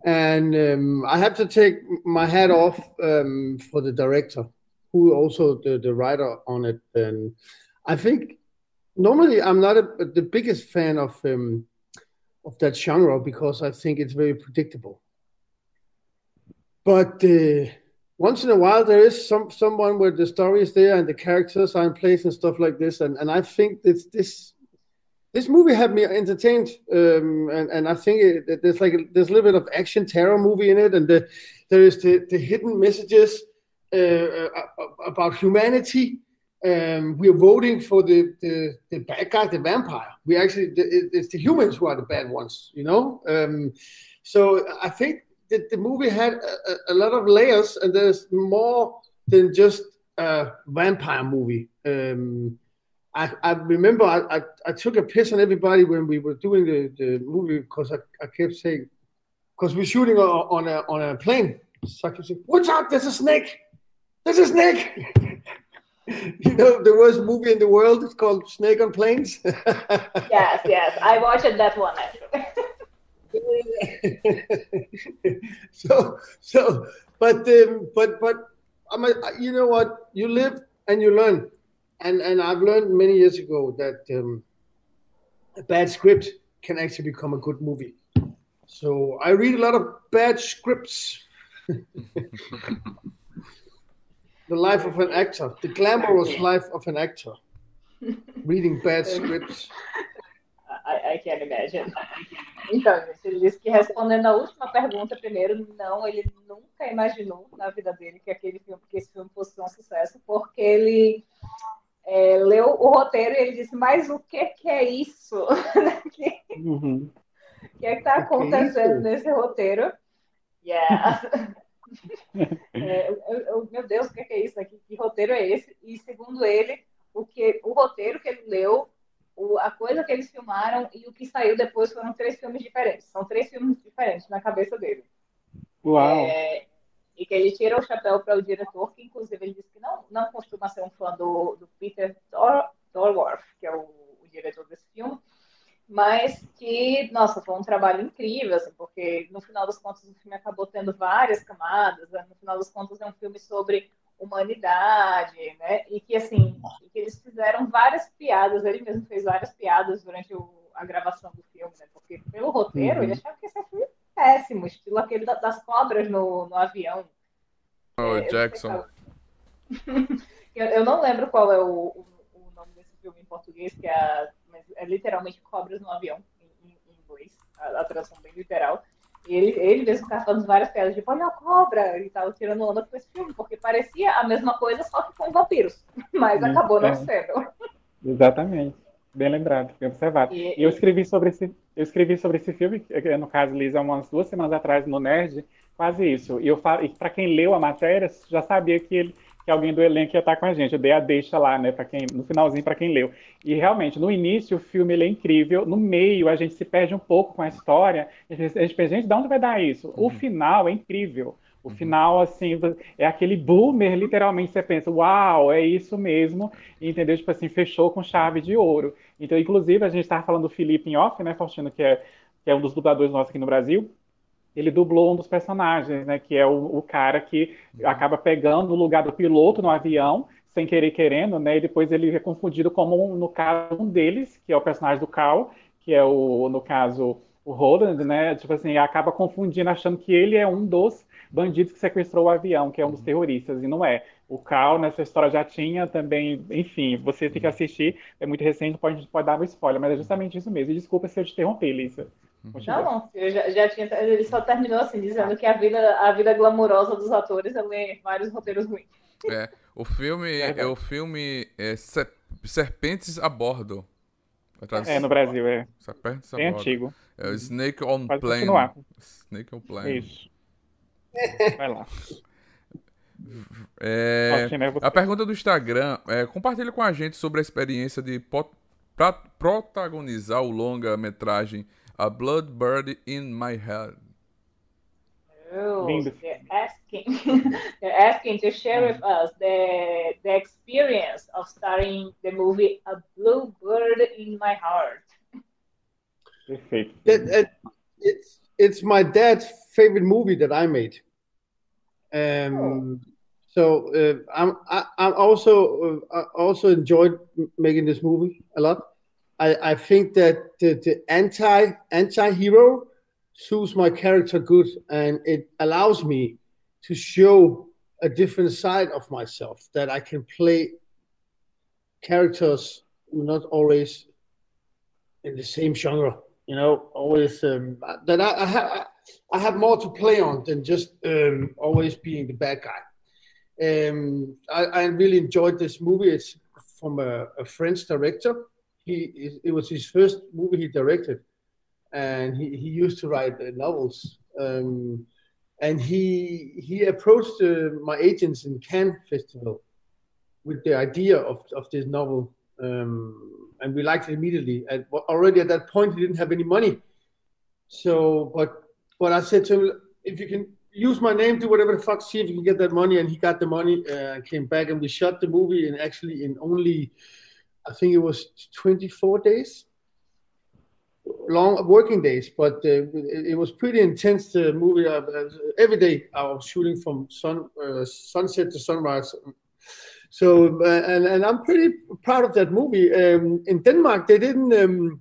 And um, I have to take my hat off um, for the director, who also the, the writer on it. And I think normally I'm not a, the biggest fan of um, of that genre because I think it's very predictable. But uh, once in a while there is some someone where the story is there and the characters are in place and stuff like this. And, and i think this this this movie had me entertained um, and, and i think it, there's like a, there's a little bit of action terror movie in it. And the, there is the, the hidden messages uh, uh about humanity. Um, we're voting for the, the, the bad guy the vampire. We actually it's the humans who are the bad ones you know? Um, so i think the, the movie had a, a, lot of layers, and there's more than just a vampire movie. Um, I, I, remember I, I, I, took a piss on everybody when we were doing the, the movie because I, I kept saying, because we're shooting on a, on a plane. So I kept saying, Watch out, there's a snake! There's a snake! you know, the worst movie in the world is called Snake on Planes. yes, yes. I watched that one. so so but um, but but I'm a, you know what you live and you learn and and I've learned many years ago that um, a bad script can actually become a good movie. So I read a lot of bad scripts. the life of an actor, the glamorous life of an actor. Reading bad scripts. I, I can't imagine. Então, ele disse que respondendo a última pergunta primeiro, não, ele nunca imaginou na vida dele que aquele filme, que esse filme fosse um sucesso, porque ele é, leu o roteiro e ele disse, mas o que, que é isso? uhum. O que é que está acontecendo que nesse roteiro? Yeah. é, eu, eu, meu Deus, o que é, que é isso aqui? Que roteiro é esse? E segundo ele, o, que, o roteiro que ele leu o, a coisa que eles filmaram e o que saiu depois foram três filmes diferentes. São três filmes diferentes na cabeça dele. Uau! É, e que ele tira o chapéu para o diretor, que inclusive ele disse que não, não costuma ser um fã do, do Peter Dorworth, que é o, o, diretor desse filme, mas que, nossa, foi um trabalho incrível, assim, porque no final das contas o filme acabou tendo várias camadas, né? no final das contas é um filme sobre humanidade, né? E que assim, que eles fizeram várias piadas, ele mesmo fez várias piadas durante o, a gravação do filme, né? Porque pelo roteiro uhum. ele achava que esse é filme péssimo, estilo aquele das cobras no, no avião. Oh, é, Jackson. Eu, eu, não lembro qual é o, o, o, nome desse filme em português, que é, é literalmente cobras no avião, em, em inglês, a, a tradução bem literal. E ele, ele mesmo falando várias piadas, tipo, olha a cobra, e tava tirando onda com esse filme, porque parecia a mesma coisa, só que com vampiros. Mas acabou não é. sendo. Exatamente. Bem lembrado, bem observado. E, eu escrevi sobre esse, eu escrevi sobre esse filme, no caso, Lisa, umas duas semanas atrás no Nerd, quase isso. E eu e para quem leu a matéria, já sabia que ele que alguém do elenco ia estar com a gente. Eu dei a deixa lá, né, para quem no finalzinho para quem leu. E realmente, no início o filme é incrível, no meio a gente se perde um pouco com a história. A gente, a gente pensa, gente, de onde vai dar isso? Uhum. O final é incrível. O uhum. final, assim, é aquele boomer, literalmente, você pensa, uau, é isso mesmo, entendeu? Tipo assim, fechou com chave de ouro. Então, inclusive, a gente estava falando do Felipe em off, né, Faustino, que é, que é um dos dubladores nossos aqui no Brasil, ele dublou um dos personagens, né? Que é o, o cara que uhum. acaba pegando o lugar do piloto no avião, sem querer querendo, né? E depois ele é confundido como, no caso, um deles, que é o personagem do Cal, que é o, no caso, o Roland, né? Tipo assim, acaba confundindo, achando que ele é um dos bandidos que sequestrou o avião, que é um dos uhum. terroristas, e não é. O Cal, nessa história, já tinha também, enfim, você tem que assistir, é muito recente, pode, pode dar um spoiler, mas é justamente isso mesmo. E desculpa se eu te interromper, Lisa. Não, não. Eu já, já, tinha. Ele só terminou assim, dizendo que a vida, a vida glamourosa dos atores é ler vários roteiros ruins. É. O filme é, é o filme é Serpentes a Bordo. É, no Brasil, é. Serpentes a Bem Bordo. antigo. É o Snake on Pode Plane. Continuar. Snake on Plane. Isso. Vai lá. É, a pergunta do Instagram é, compartilha com a gente sobre a experiência de protagonizar o longa-metragem A Blood Bird in My Head. Oh, they're asking, they're asking to share with us the, the experience of starring the movie A Blue Bird in My Heart. Perfect. It, it, it's, it's my dad's favorite movie that I made. Um, oh. So uh, I'm I, I'm also uh, also enjoyed making this movie a lot. I, I think that the, the anti anti hero suits my character good, and it allows me to show a different side of myself that I can play characters not always in the same genre. You know, always um, that I, I have I have more to play on than just um, always being the bad guy. Um, I, I, really enjoyed this movie. It's from a, a French director he it was his first movie he directed, and he, he used to write novels. Um, and he he approached uh, my agents in Cannes Festival with the idea of, of this novel, um, and we liked it immediately. And already at that point, he didn't have any money. So, but but I said to him, if you can use my name, do whatever the fuck, see if you can get that money. And he got the money, uh, came back, and we shot the movie. And actually, in only I think it was 24 days, long working days, but uh, it, it, was pretty intense. The movie uh, every day I was shooting from sun uh, sunset to sunrise. So uh, and and I'm pretty proud of that movie. Um, in Denmark, they didn't. Um,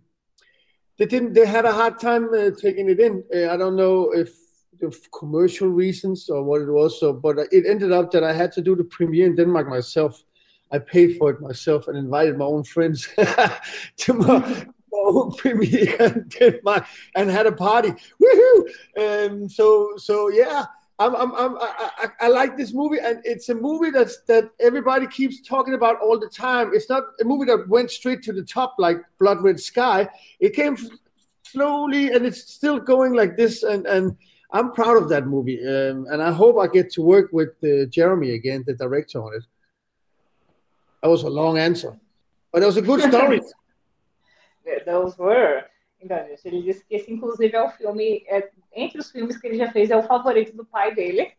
they didn't. They had a hard time uh, taking it in. Uh, I don't know if commercial reasons or what it was. So, but it ended up that I had to do the premiere in Denmark myself I paid for it myself and invited my own friends to my, my own premiere in Denmark and had a party. Woohoo! Um, so so yeah. I'm, I'm, I'm, I, I, like this movie, and it's a movie that's that everybody keeps talking about all the time. It's not a movie that went straight to the top like Blood Red Sky. It came slowly, and it's still going like this. And and I'm proud of that movie, um, and I hope I get to work with uh, Jeremy again, the director on it. That was a long answer, but it was a good story. Those were. Então, gente, ele disse que esse, inclusive, é o filme, é, entre os filmes que ele já fez, é o favorito do pai dele.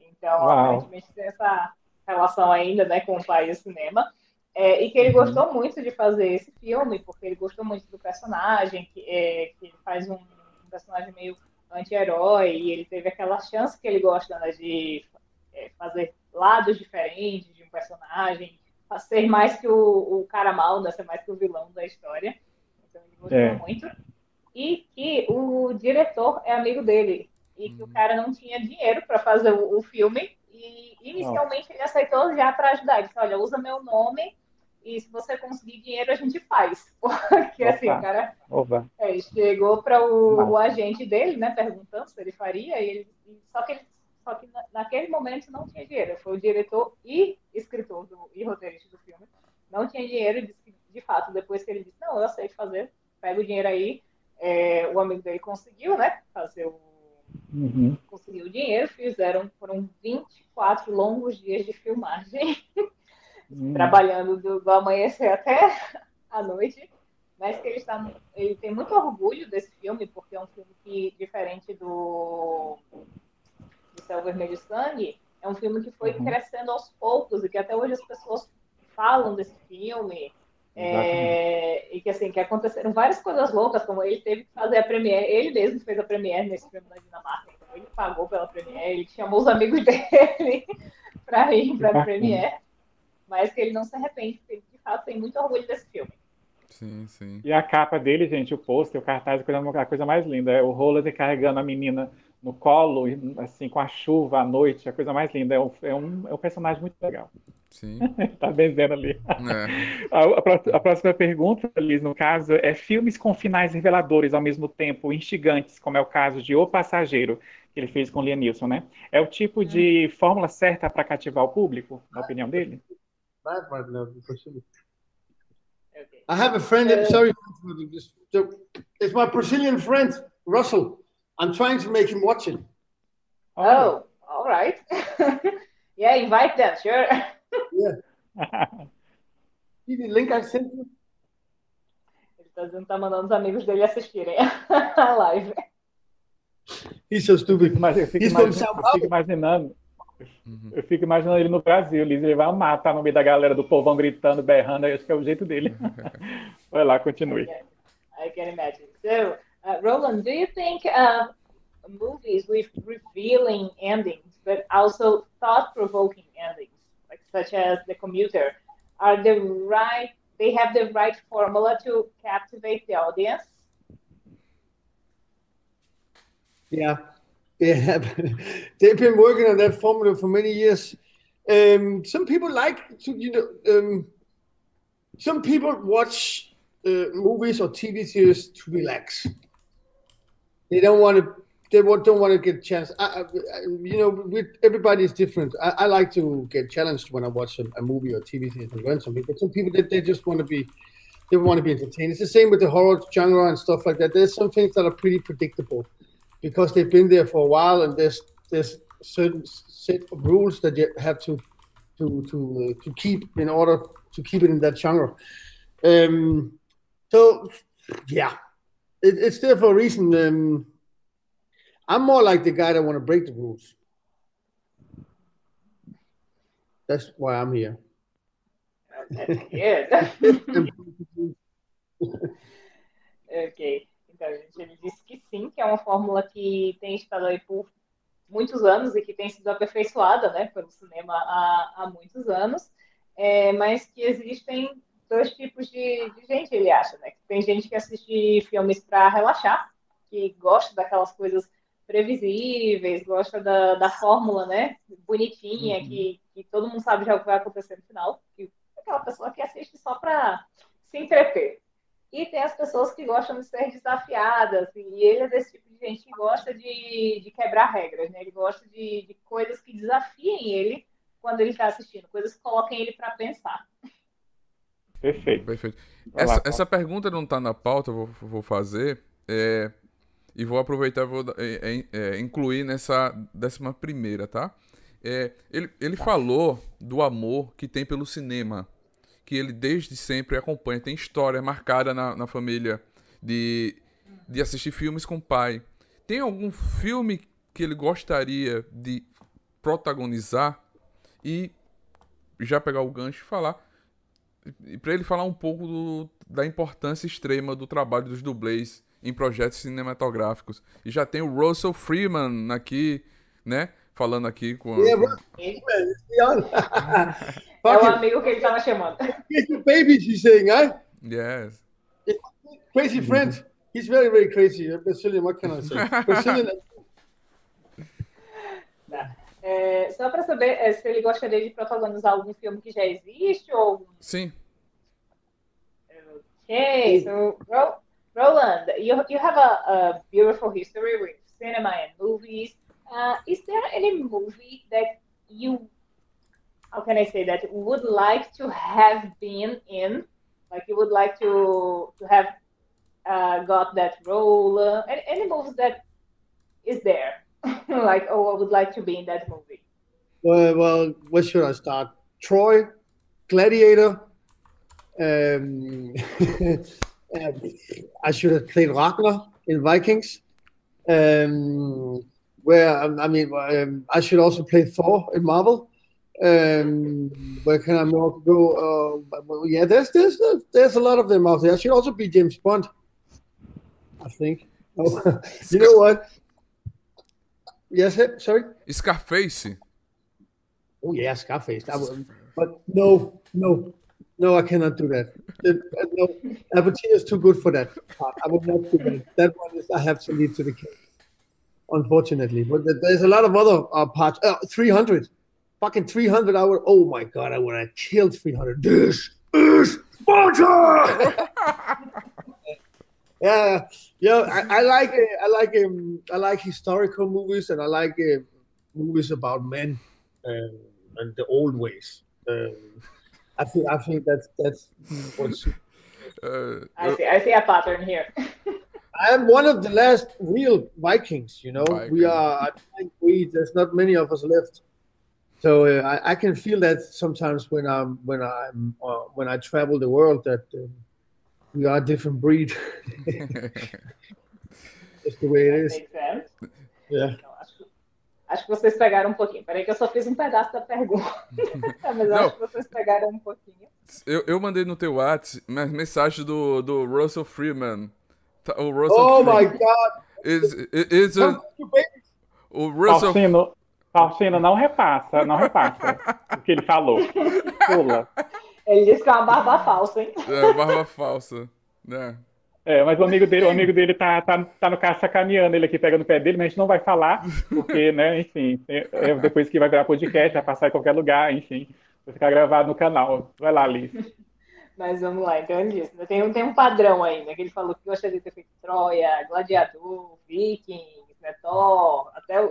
Então, Uau. aparentemente, tem essa relação ainda né, com o pai e o cinema. É, e que ele uhum. gostou muito de fazer esse filme, porque ele gostou muito do personagem, que, é, que ele faz um, um personagem meio anti-herói, e ele teve aquela chance que ele gosta né, de é, fazer lados diferentes de um personagem, ser mais que o, o cara mal, né? ser mais que o vilão da história. Então ele gostou é. muito. E que o diretor é amigo dele. E que o cara não tinha dinheiro para fazer o, o, filme. E inicialmente ele aceitou já para ajudar. Ele disse: Olha, usa meu nome e se você conseguir dinheiro, a gente faz. Porque Opa. assim, o cara é, chegou para o, o, agente dele, né, perguntando se ele faria, e ele, só que ele, só que naquele momento não tinha dinheiro. Foi o diretor e escritor do, e roteirista do filme. Não tinha dinheiro disse que, de fato, depois que ele disse, não, eu aceito fazer, pega o dinheiro aí. É, o amigo dele conseguiu, né, fazer o Uhum. Conseguiu o dinheiro, fizeram, foram 24 longos dias de filmagem. hum. trabalhando do, do, amanhecer até a noite, mas que ele, está, ele tem muito orgulho desse filme, porque é um filme que, diferente do Céu Vermelho Sangue, é um filme que foi uhum. crescendo aos poucos e que até hoje as pessoas falam desse filme. É, e que assim, que aconteceram várias coisas loucas, como ele teve que fazer a premiere, ele mesmo fez a premiere nesse filme na Dinamarca, então ele pagou pela premiere, ele chamou os amigos dele para ir para a premiere mas que ele não se arrepende, porque ele de fato tem muito orgulho desse filme. Sim, sim. E a capa dele, gente, o pôster, o cartaz, a coisa mais linda. É o Roland carregando a menina no colo, assim, com a chuva à noite, a coisa mais linda. É um, é um, é um personagem muito legal. Sim. tá benzendo ali. É. A, a, a, próxima pergunta, Liz, no caso, é filmes com finais reveladores ao mesmo tempo instigantes, como é o caso de O Passageiro, que ele fez com Liam Neeson, né? É o tipo de hum. fórmula certa para cativar o público, na opinião dele? Brazilian. Okay. I have a friend. Uh, sorry, it's my Brazilian friend Russell. I'm trying to make him watch it. Oh, all right. yeah, invite them. Sure. yeah. See the link I sent you? Ele tá dizendo que tá mandando os amigos dele assistirem a live. He's so stupid. Mas eu fico, He's imaginando, eu fico imaginando Uhum. Eu fico imaginando ele no Brasil, Liz, ele vai amar estar no meio da galera do povão gritando, berrando, acho que é o jeito dele. vai lá, continue. I can imagine. So, uh, Roland, do you think uh, movies with revealing endings, but also thought-provoking endings, like such as The Commuter, are the right? They have the right formula to captivate the audience. Yeah, they have they've been working on that formula for many years. Um, some people like to, you know, um, some people watch uh, movies or TV series to relax. They don't want to. They don't want to get chance. I, I, you know, everybody is different. I, I, like to get challenged when I watch a, a movie or TV series and learn something. But some people, they, they just want to be, they want to be entertained. It's the same with the horror genre and stuff like that. There's some things that are pretty predictable because they've been there for a while and there's there's certain set of rules that you have to to to uh, to keep in order to keep it in that genre. Um, so yeah, it, it's there for a reason. Um, I'm more like the guy that want to break the rules. That's why I'm here. Yeah. okay. Então, gente, ele disse que sim, que é uma fórmula que tem estado aí por muitos anos e que tem sido aperfeiçoada né, pelo cinema há, há muitos anos, é, mas que existem dois tipos de, de, gente, ele acha. Né? Tem gente que assiste filmes para relaxar, que gosta daquelas coisas previsíveis, gosta da, da fórmula né, bonitinha, uhum. que, que todo mundo sabe já o que vai acontecer no final. Que, aquela pessoa que assiste só para se entreter. E tem as pessoas que gostam de ser desafiadas, e ele é desse tipo de gente que gosta de, de quebrar regras, né? Ele gosta de, de coisas que desafiem ele quando ele está assistindo, coisas que coloquem ele para pensar. Perfeito. Perfeito. Essa, lá, essa pergunta não está na pauta, vou, vou fazer. É, e vou aproveitar e vou é, é, é, incluir nessa décima primeira, tá? É, ele ele tá. falou do amor que tem pelo cinema que ele desde sempre acompanha. Tem história marcada na, na família de, de assistir filmes com o pai. Tem algum filme que ele gostaria de protagonizar e já pegar o gancho e falar e para ele falar um pouco do, da importância extrema do trabalho dos dublês em projetos cinematográficos. E já tem o Russell Freeman aqui, né, falando aqui com. Yeah, com- Ele- Let's be honest. É o amigo que ele tava chamando. crazy baby, she's saying, right? Yes. Crazy friend. He's very, very crazy. A Brazilian, what can I say? Brazilian. É, só para saber é, se ele gostaria de protagonizar algum filme que já existe ou Sim. Okay, so Ro- Roland, you you have a, a beautiful history with cinema and movies. Uh, is there any movie that you, how can I say that, would like to have been in? Like you would like to to have uh, got that role? Uh, any, any movies that is there? like, oh, I would like to be in that movie. Well, well, where should I start? Troy, Gladiator. Um, um, I should have played Ragnar in Vikings. Um, where um, I mean, um, I should also play Thor in Marvel. Um, where can I more go? Uh, well, yeah, there's there's there's a lot of them out there. I should also be James Bond. I think. Oh, you know what? Yes, sorry. Scarface. Oh yeah, Scarface. Would, but no, no, no, I cannot do that. That- uh, no, Al is too good for that. I would not do that. That one is I have to leave to the king, unfortunately. But there's a lot of other uh, parts. Uh, 300, fucking 300. I would. Oh my god, I would have killed 300. This is Sparta. yeah, yeah. I, I like uh, I like um, I like historical movies and I like uh, movies about men um, and the old ways. Um, I think I think that's that's what's. Uh, I see, I see a pattern here. I am one of the last real Vikings. You know, we are. I think we there's not many of us left. So uh, I, I can feel that sometimes when I'm when I'm uh, when I travel the world that um, we are a different breed. That's the way it is. Makes sense. Yeah. Então, acho, acho que vocês pegaram um pouquinho. Peraí que eu só fiz um pedaço da pergunta. Mas eu Não. acho que vocês pegaram um pouquinho. eu, eu mandei no teu WhatsApp mensagem do, do Russell Freeman. Tá, O Russell Oh my Freeman God! is, is a- to baby. o Russell Faustino, Faustino, não repassa, não repassa o que ele falou. Pula. Ele disse que é uma barba falsa, hein? é, barba falsa. né? É, mas o amigo dele, o amigo dele tá, tá, tá no carro sacaneando ele aqui, pega no pé dele, mas a gente não vai falar, porque, né, enfim, é- é depois que vai virar podcast, vai passar em qualquer lugar, enfim, vai ficar gravado no canal. Vai lá, Liz. Mas vamos lá, então ele disse. Tem, um- tem um padrão aí, né? Que ele falou que gostaria de ter feito Troia, Gladiador, Vikings, né, Thor, até o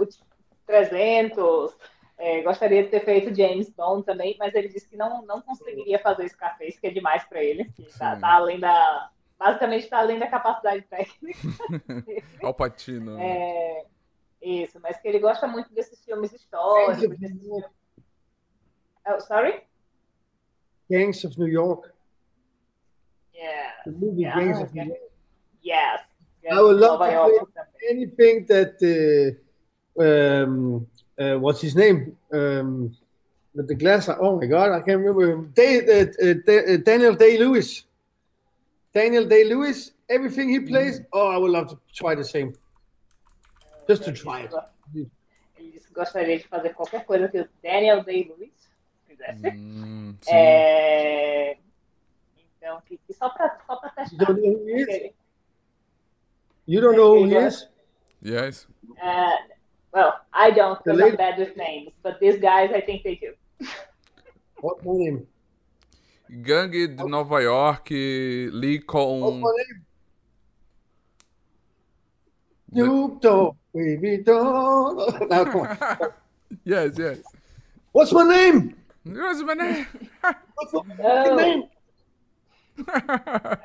300. É, gostaria de ter feito James Bond também, mas ele disse que não, não conseguiria fazer Scarface, que é demais para ele. Tá, tá além da. Basicamente está além da capacidade técnica. Al Pacino. É, isso, mas que ele gosta muito desses filmes históricos. Desses. Oh, sorry? Gangs of New York. Yeah. The movie Yeah, Gangs of. New York. Yes. I would love Nova to York anything that uh, um, uh, what's his name um, with the glass. Oh my God, I can't remember him. Day, uh, uh, uh, Daniel Day Lewis. Daniel Day Lewis. Everything he plays. Oh, I would love to try the same. Just to try it. Ele disse que gostaria de fazer qualquer coisa que o Daniel Day-Lewis fizesse. Hum. É, Então, que, que só para só pra You don't testar. know who he is. You don't know who he is. Yes. Uh, well, I don't The because lady- I'm bad with names, but these guys, I think they do. What's my name? Gangue de oh. Nova York, Lee What's com. my name? Snoop Dogg, baby, don't. Now, come on. Yes, yes. What's my name? What's my name? What's my Oh. name?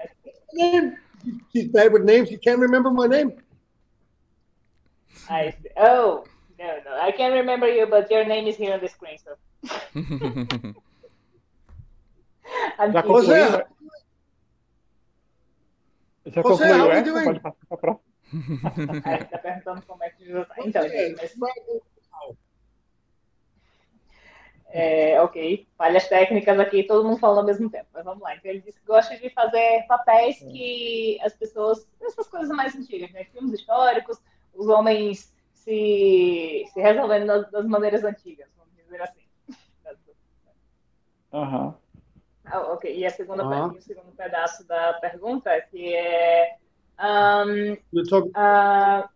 name? He's bad with names. He can't remember my name. I oh no no I can't remember you, but your name is here on the screen, so Já. José, concluiu? Já José, concluiu how we essa? doing? Pode passar pra próxima. Aí ele tá perguntando como é que. Então, gente, mas É, ok, falhas técnicas aqui, todo mundo falando ao mesmo tempo, mas vamos lá. Então, ele disse que gosta de fazer papéis que as pessoas, essas coisas mais antigas, né? Filmes históricos, os homens se, se resolvendo das, das maneiras antigas, vamos dizer assim. Uhum. Ah, ok, e a segunda, uhum. o segundo pedaço da pergunta, que é... Um, uh,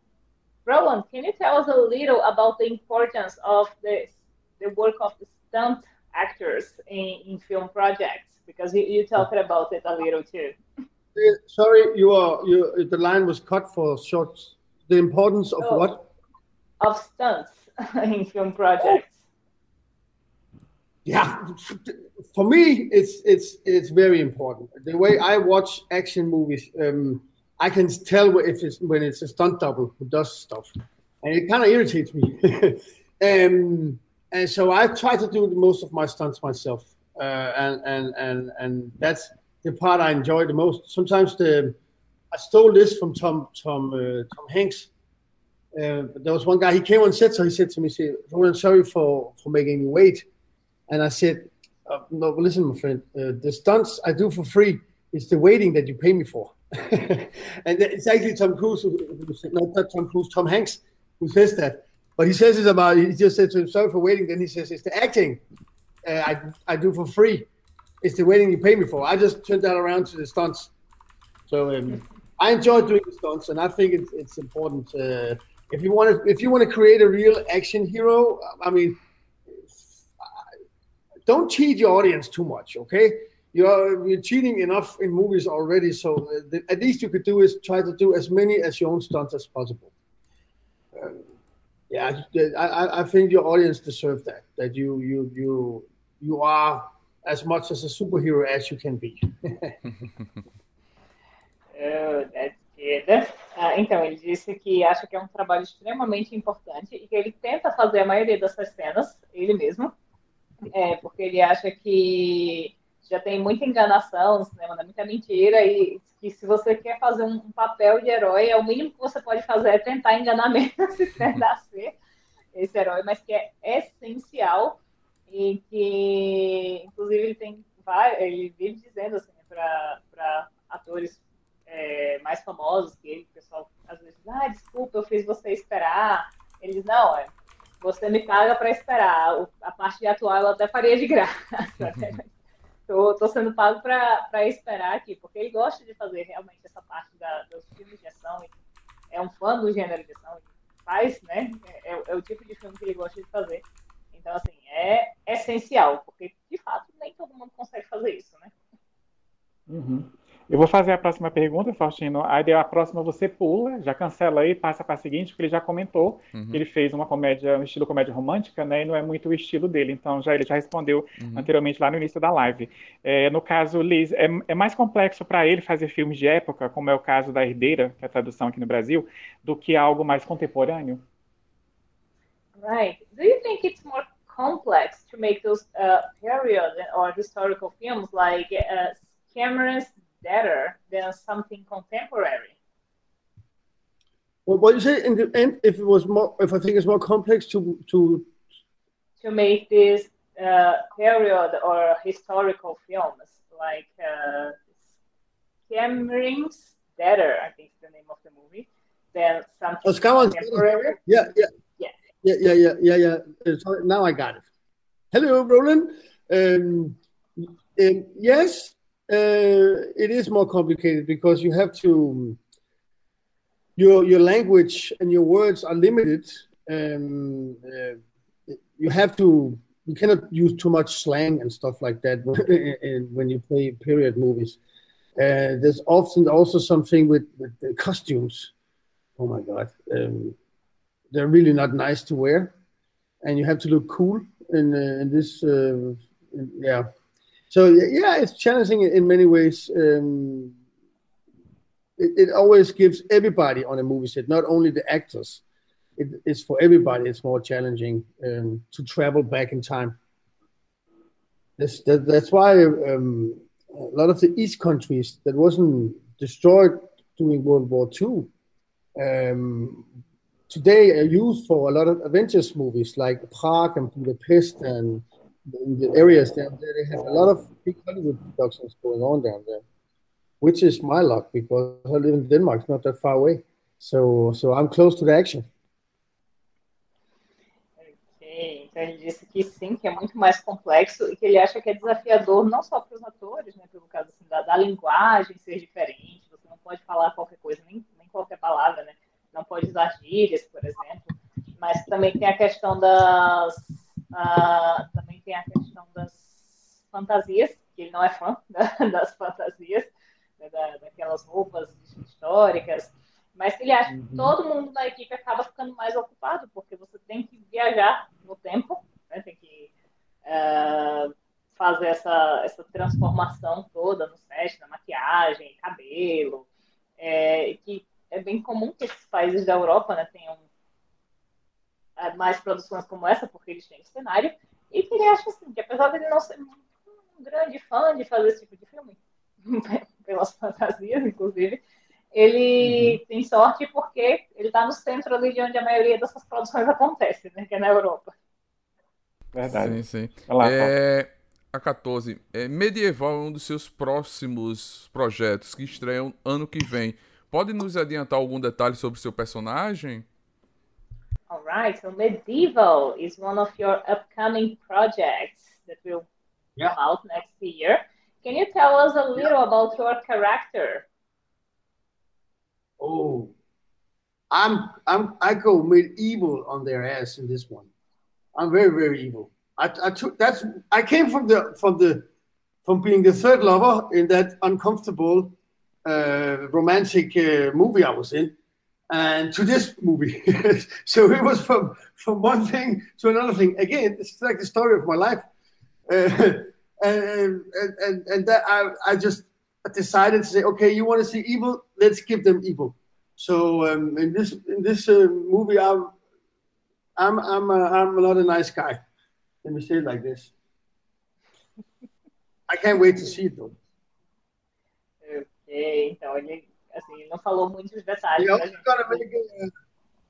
Roland, can you tell us a little about the importance of the, the work of the stunt actors in, in film projects? Because you, you talked about it a little too. Sorry, you are you. The line was cut for short. The importance of oh, what? Of stunts in film projects. Yeah, for me, it's it's it's very important. The way I watch action movies, um, I can tell if it's when it's a stunt double who does stuff, and it kind of irritates me. um, and so I try to do most of my stunts myself, uh, and and and and that's the part I enjoy the most. Sometimes the I stole this from Tom Tom uh, Tom Hanks. Uh, there was one guy he came on set, so he said to me, "Say, I'm sorry for for making you wait," and I said, uh, "No, listen, my friend, uh, the stunts I do for free is the waiting that you pay me for." and it's actually Tom Cruise, who, not, Tom Cruise, Tom Hanks, who says that. But he says it's about, he just said to him, sorry for waiting. Then he says, it's the acting uh, I, I do for free. It's the waiting you pay me for. I just turned that around to the stunts. So um, I enjoy doing the stunts, and I think it's, it's important. Uh, if you want to, if you want to create a real action hero, I mean, don't cheat your audience too much, okay? You're, you're cheating enough in movies already, so the, at least you could do is try to do as many as your own stunts as possible. Yeah, I, I think your audience deserve that. That you you you you are as much as a superhero as you can be. oh, that's good. Ah, então, ele disse que acha que é um trabalho extremamente importante e que ele tenta fazer a maioria dessas cenas, ele mesmo, é, porque ele acha que já tem muita enganação né? muita mentira, e que se você quer fazer um, um, papel de herói, é o mínimo que você pode fazer é tentar enganar menos e tentar ser esse herói, mas que é essencial e que, inclusive, ele tem ele vive dizendo assim, para atores é, mais famosos que ele, o pessoal às vezes, ah, desculpa, eu fiz você esperar. Eles, não, é, você me paga para esperar. A parte de atuar eu até faria de graça. Tô, tô sendo pago para esperar aqui, porque ele gosta de fazer realmente essa parte da, dos filmes de ação. É um fã do gênero de ação. Faz, né? É, é, é, o tipo de filme que ele gosta de fazer. Então, assim, é essencial, porque de fato nem todo mundo consegue fazer isso, né? Uhum. Eu vou fazer a próxima pergunta, Faustino. Aí a próxima você pula, já cancela aí, passa para a seguinte, porque ele já comentou uhum. que ele fez uma comédia, um estilo comédia romântica, né? E não é muito o estilo dele. Então já ele já respondeu uhum. anteriormente lá no início da live. É, no caso, Liz, é, é mais complexo para ele fazer filmes de época, como é o caso da Herdeira, que é a tradução aqui no Brasil, do que algo mais contemporâneo? Right. Do you think it's more complex to make those uh, period or historical films like uh, Cameron's better than something contemporary. Well, what you say in the end, if it was more, if I think it's more complex to to to make this uh, period or historical films like uh, Cameron's Better, I think is the name of the movie, than something oh, contemporary. Yeah, yeah, yeah, yeah, yeah, yeah, yeah. yeah. Uh, sorry, now I got it. Hello, Roland. Um, um, yes, uh, it is more complicated because you have to your your language and your words are limited. Um, uh, you have to you cannot use too much slang and stuff like that when, when you play period movies. Uh, there's often also something with, with the costumes. Oh my god, um, they're really not nice to wear, and you have to look cool in, uh, in this. Uh, yeah, so yeah, it's challenging in many ways. Um, it, it, always gives everybody on a movie set, not only the actors. It, it's for everybody. It's more challenging um, to travel back in time. That's that, that's why um, a lot of the East countries that wasn't destroyed during World War II um, today are used for a lot of Avengers movies like Prague and Budapest and in the areas down there, they have a lot of big Hollywood productions going on down there, which is my luck because I live in Denmark, it's not that far away. So, so I'm close to the action. Então ele disse que sim, que é muito mais complexo e que ele acha que é desafiador não só para os atores, né, pelo caso assim, da, da, linguagem ser diferente, você não pode falar qualquer coisa, nem, nem qualquer palavra, né? Não pode usar gírias, por exemplo. Mas também tem a questão das uh, também tem a questão das fantasias, que ele não é fã da, das fantasias, né, da, daquelas roupas históricas, mas ele acha uhum. que todo mundo na equipe acaba ficando mais ocupado, porque você tem que viajar no tempo, né? tem que uh, fazer essa, essa transformação toda no set, na maquiagem, cabelo, é, que é bem comum que esses países da Europa né, tenham é, mais produções como essa, porque eles têm cenário, e que ele acha assim, que apesar de ele não ser fã de fazer esse tipo de filme, pelas fantasias, inclusive, ele uhum. tem sorte porque ele está no centro ali de onde a maioria dessas produções acontece, né? Que é na Europa. Verdade. Sim, sim. Lá, é... A 14. É, Medieval é um dos seus próximos projetos que estreiam ano que vem. Pode nos adiantar algum detalhe sobre o seu personagem? Alright, so Medieval is one of your upcoming projects that will yeah. come out next year. Can you tell us a little yeah. about your character? Oh, I'm I'm I go medieval on their ass in this one. I'm very very evil. I, I took that's I came from the from the from being the third lover in that uncomfortable uh, romantic uh, movie I was in, and to this movie. so it was from from one thing to another thing. Again, it's like the story of my life, uh, and, and and that I I just decided to say, okay, you want to see evil? Let's give them evil. So um, in this in this uh, movie, I'm I'm I'm uh, I'm not a nice guy. Let me say it like this. I can't wait to see it though. Ok, então ele assim não falou muitos detalhes. They also gonna make a,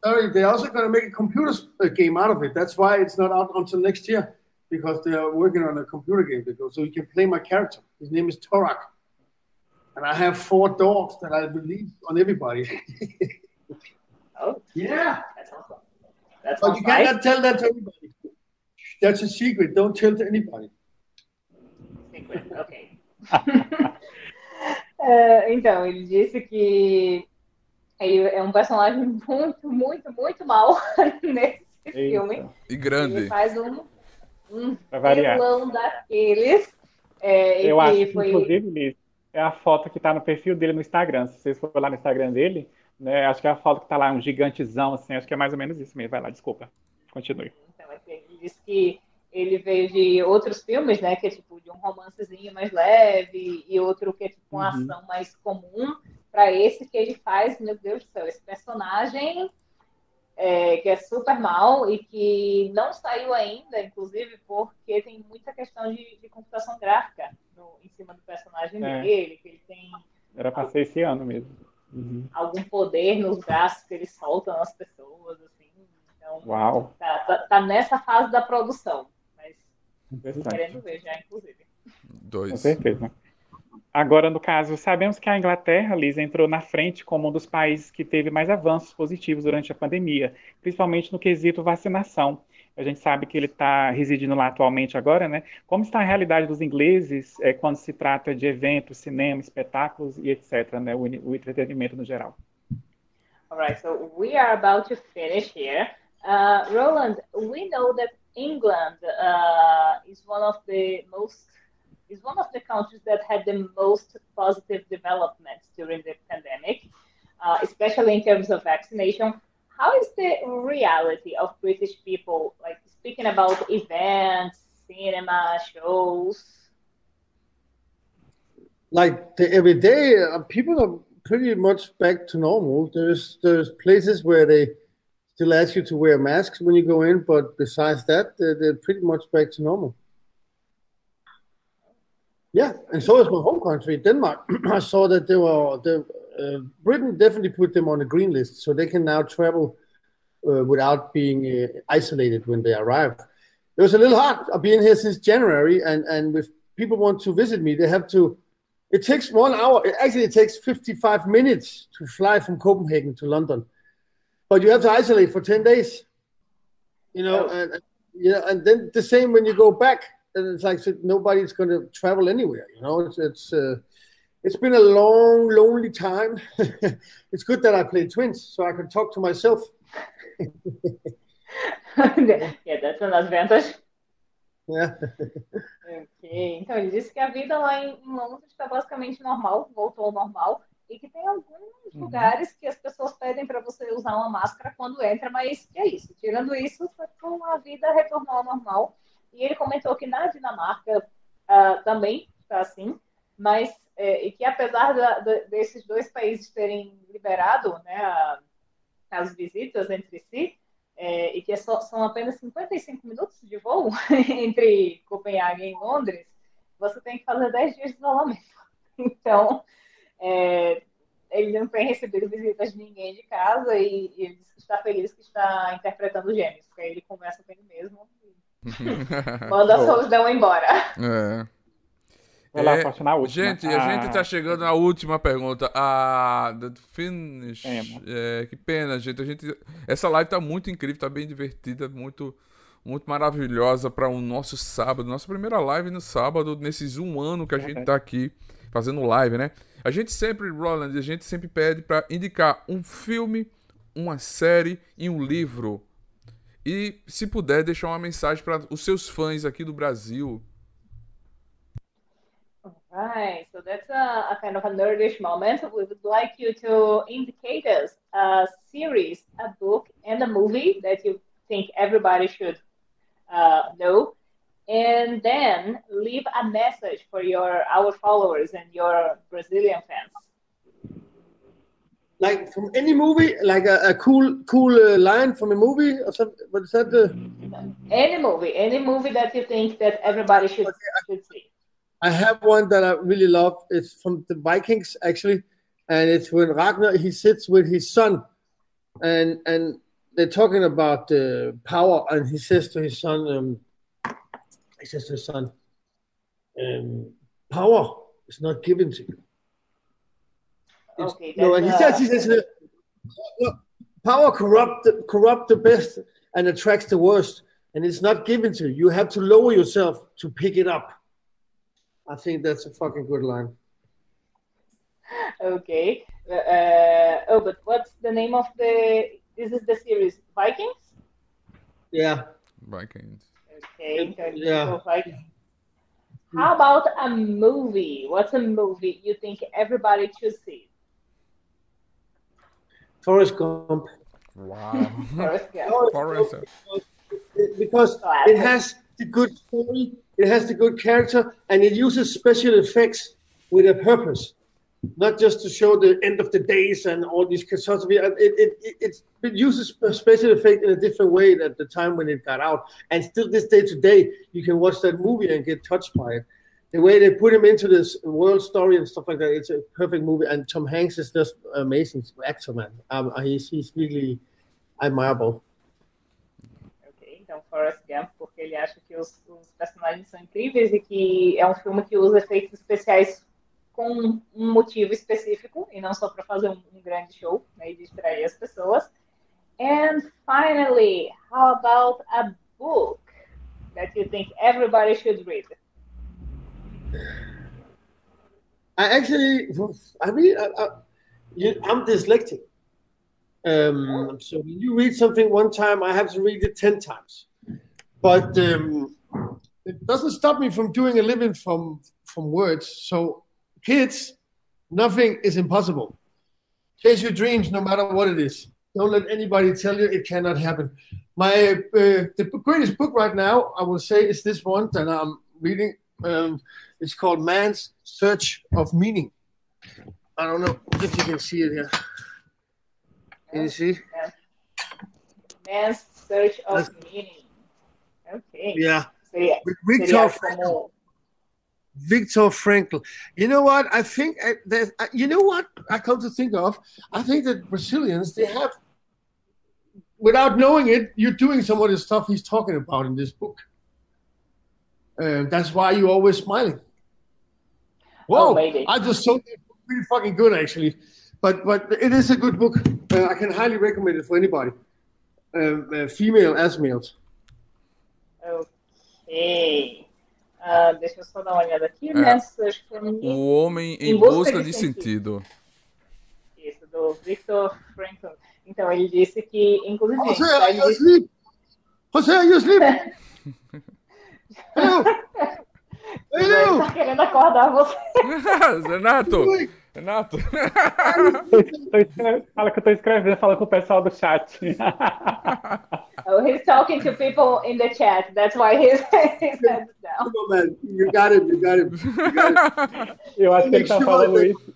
sorry, they're also going to make a computer uh, game out of it. That's why it's not out until next year because they are working on a computer game. They go, So you can play my character. His name is Torak and I have four dogs that I release on everybody. oh, yeah. That's awesome. That's but you cannot tell that to anybody. That's a secret. Don't tell to anybody. Secret, ok. uh, então, ele disse que ele é um personagem muito, muito, muito mal nesse Eita. filme. E grande. Ele faz um, um vilão daqueles. É, Eu acho que, foi... inclusive, é a foto que está no perfil dele no Instagram. Se vocês forem lá no Instagram dele, né, acho que é a foto que está lá, um gigantezão, assim, acho que é mais ou menos isso mesmo. Vai lá, desculpa. Continue. Então, ele disse que ele veio de outros filmes, né, que é tipo de um romancezinho mais leve, e outro que é tipo uma uhum. ação mais comum, para esse que ele faz, meu Deus do céu, esse personagem é, que é super mal e que não saiu ainda, inclusive, porque tem muita questão de, de computação gráfica no, em cima do personagem é. dele, que ele tem. Era para ser esse ano mesmo. Uhum. Algum poder nos braços que ele solta nas pessoas, assim. Então, Uau. Tá, tá, tá nessa fase da produção. Mas querendo ver já, inclusive. Dois. Com certeza. Agora, no caso, sabemos que a Inglaterra, Liz, entrou na frente como um dos países que teve mais avanços positivos durante a pandemia, principalmente no quesito vacinação. A gente sabe que ele está residindo lá atualmente agora, né? Como está a realidade dos ingleses é, quando se trata de eventos, cinema, espetáculos e etc., né? O, o entretenimento no geral. All right, so we are about to finish here. Uh, Roland, we know that England uh, is one of the most is one of the countries that had the most positive developments during the pandemic, uh, especially in terms of vaccination. How is the reality of British people, like speaking about events, cinema, shows? Like the everyday, uh, people are pretty much back to normal. There's there's places where they still ask you to wear masks when you go in, but besides that, they're, they're pretty much back to normal. Yeah, and so is my home country, Denmark. I saw that they were the uh, Britain definitely put them on the green list, so they can now travel uh, without being uh, isolated when they arrive. It was a little hard. I've been here since January, and and if people want to visit me, they have to. It takes one hour. Actually, it takes 55 minutes to fly from Copenhagen to London, but you have to isolate for 10 days. You know, oh. and Yeah, and then the same when you go back, and it's like nobody's going to travel anywhere. You know, it's it's uh, it's been a long, lonely time. it's good that I play twins, so I can talk to myself. yeah, that's an advantage. Yeah. Ok, então ele disse que a vida lá em Londres está basicamente normal, voltou ao normal, e que tem alguns lugares que as pessoas pedem para você usar uma máscara quando entra, mas é isso. Tirando isso, a vida retornou ao normal. E ele comentou que na Dinamarca ah, também está assim, mas é, e que apesar da- da- desses dois países terem liberado né, a- as visitas entre si, é, e que é só- são apenas 55 minutos de voo entre Copenhague e Londres, você tem que fazer 10 dias de isolamento. Então, é, ele não tem recebido visitas de ninguém de casa e, e ele está feliz que está interpretando gêmeos, porque aí ele conversa com ele mesmo manda a solidão embora. É. Vai lá, É, na última. Gente, a gente tá Ah, chegando na última pergunta. A The Finish. Emo. É, que pena, gente. A gente. Essa live tá muito incrível, tá bem divertida, muito, muito maravilhosa para o nosso sábado. Nossa primeira live no sábado, nesses um ano que a gente tá aqui fazendo live, né? A gente sempre, Roland, a gente sempre pede para indicar um filme, uma série e um livro. E, se puder, deixar uma mensagem para os seus fãs aqui do Brasil. Right, so that's a, a kind of a nerdish moment. We would like you to indicate us a series, a book, and a movie that you think everybody should uh, know, and then leave a message for your our followers and your Brazilian fans. Like from any movie, like a, a cool, cool uh, line from a movie or something. What is that? Uh, Any movie, any movie that you think that everybody should should see. I have one that I really love. It's from the Vikings actually, and it's when Ragnar he sits with his son, and and they're talking about uh, power, and he says to his son, um, he says to his son, um, "Power is not given to you." It's- Okay, no, and he that's, says, uh, he says, uh, "Power corrupt the, corrupt the best and attracts the worst, and it's not given to you. You have to lower yourself to pick it up." I think that's a fucking good line. Okay. Uh, oh, but what's the name of the? This is the series Vikings. Yeah. Vikings. Okay. Yeah. Vikings. How about a movie? What's a movie you think everybody should see? Forrest Gump. Wow. Forrest Gump. Forrest Because oh, it has the good story, it has the good character, and it uses special effects with a purpose, not just to show the end of the days and all these catastrophe. It, it, it, it, it uses special effect in a different way at the time when it got out. And still, this day today, you can watch that movie and get touched by it. The way they put him into this world story and stuff like that, it's a perfect movie. And Tom Hanks is just amazing actor, man. Um, he's, he's really admirable. Ok, então Forrest Gump, porque ele acha que os, os personagens são incríveis e que é um filme que usa efeitos especiais com um motivo específico e não só para fazer um, um grande show né, e distrair as pessoas. And finally, how about a book that you think everybody should read? I actually, I mean, I, I, you, I'm dyslexic. Um, so when you read something one time, I have to read it 10 times. But um, it doesn't stop me from doing a living from, from words. So, kids, nothing is impossible. Chase your dreams no matter what it is. Don't let anybody tell you it cannot happen. My uh, the greatest book right now, I will say, is this one that I'm reading. Um, it's called Man's Search of Meaning. I don't know if you can see it here. Can you see? Man's Search of Meaning. Ok. Yeah. Seria, With Victor Frankl. Victor Frankl. You know what? I think uh, that uh, you know what I come to think of. I think that Brazilians they have, without knowing it, you're doing some of the stuff he's talking about in this book. Uh, that's why you're always smiling. Whoa! Oh. I just sold it book pretty fucking good actually, but but it is a good book. Uh, I can highly recommend it for anybody, uh, uh, female as males. Ok. Uh, deixa eu só dar uma olhada aqui. É. Message O Homem em, busca, de sentido. Isso, do Victor Frankl. Então, ele disse que, inclusive, José, tá, are you asleep? José, are you asleep? Ele tá querendo acordar você. Renato! Renato! Fala que eu tô escrevendo, fala com o pessoal do chat. Oh, he's talking to people in the chat. That's why he's, he's heads down. Come on, man. You got him. You got him. You got him. Eu acho que ele tá falando isso.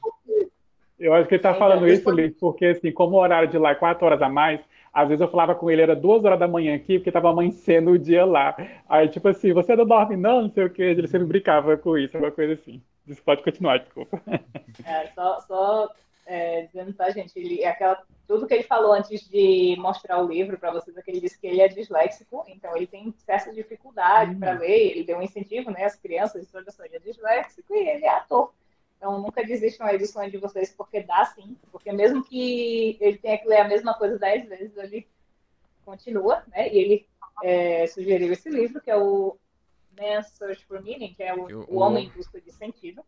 Eu acho que ele tá falando isso, Liz, porque assim, como o horário de lá é quatro horas a mais, às vezes eu falava com ele, era duas horas da manhã aqui, porque tava amanhecendo o dia lá. Aí, tipo assim, você não dorme não, não sei o quê. Ele sempre brincava com isso, uma coisa assim. Isso pode continuar, desculpa. É, só só é, dizendo, tá, gente? Ele, aquela, tudo que ele falou antes de mostrar o livro para vocês, é que ele disse que ele é disléxico, então ele tem certa dificuldade para ler. Ele deu um incentivo, né? As crianças, toda pessoa é disléxico e ele é ator. Então nunca desistam aí do sonho de vocês, porque dá sim. Porque mesmo que ele tenha que ler a mesma coisa dez vezes, ele continua, né? E ele é, sugeriu esse livro, que é o Man's Search for Meaning, que é o, Eu- o Homem em Busca de Sentido.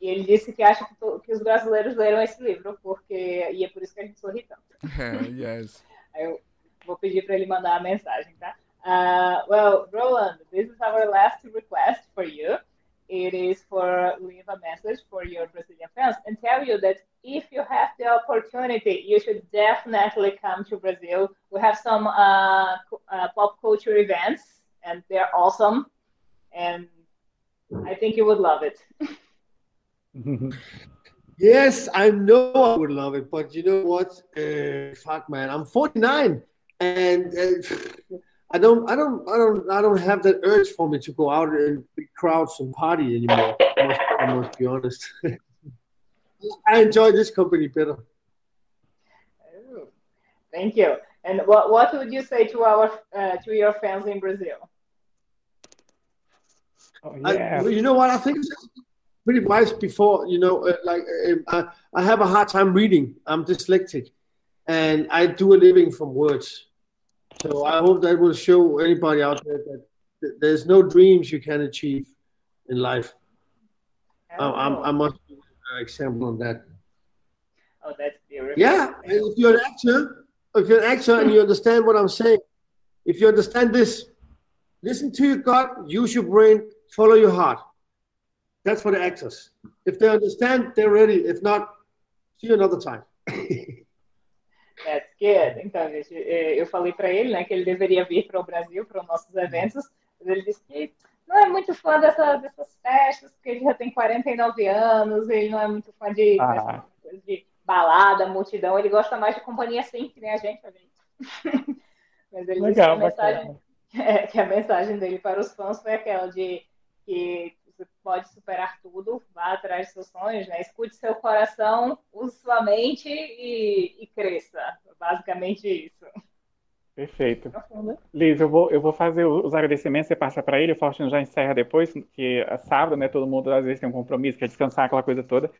E ele disse que acha que, to- que os brasileiros leram esse livro, porque e é por isso que a gente sorri tanto. É, yes. Aí eu vou pedir para ele mandar a mensagem, tá? Uh, well, Roland, this is our last request for you. It is for leave a message for your Brazilian fans and tell you that if you have the opportunity, you should definitely come to Brazil. We have some uh, uh, pop culture events, and they're awesome. And I think you would love it. Yes, I know I would love it, but you know what? Uh, fuck, man, I'm 49, and uh, I don't, I don't, I don't, I don't have that urge for me to go out and big crowds and party anymore. I must, I must be honest. I enjoy this company better. Oh, Thank you. And what, what would you say to our uh, to your fans in Brazil? Oh, I, yeah. you know what? I think it's pretty wise before, you know, uh, like uh, I, I have a hard time reading. I'm dyslexic and I do a living from words. So I hope that will show anybody out there that there's no dreams you can achieve in life. I, I'm, I must be an example on that. oh, that's beautiful. Yeah, and if you're an actor, if you're an actor and you understand what I'm saying, if you understand this, listen to your gut, use your brain, follow your heart. That's for the actors. If they understand, they're ready. If not, see you another time. That's good. Então, gente, eh, eu falei para ele, né, que ele deveria vir para o Brasil para os nossos eventos, mas ele disse que não é muito fã dessa, dessas festas, porque ele já tem 49 anos, ele não é muito fã de, Ah. de balada, multidão, ele gosta mais de companhia assim, que nem a gente, a gente. Mas ele disse que a Legal, mensagem. É, que a mensagem dele para os fãs foi aquela de que você pode superar tudo, vá atrás dos seus sonhos, né? Escute seu coração, use sua mente e, e cresça. Basicamente isso. Perfeito. Liz, eu vou, eu vou fazer os agradecimentos, você passa para ele, o Faustino já encerra depois, que é sábado, né? Todo mundo às vezes tem um compromisso, quer descansar, aquela coisa toda.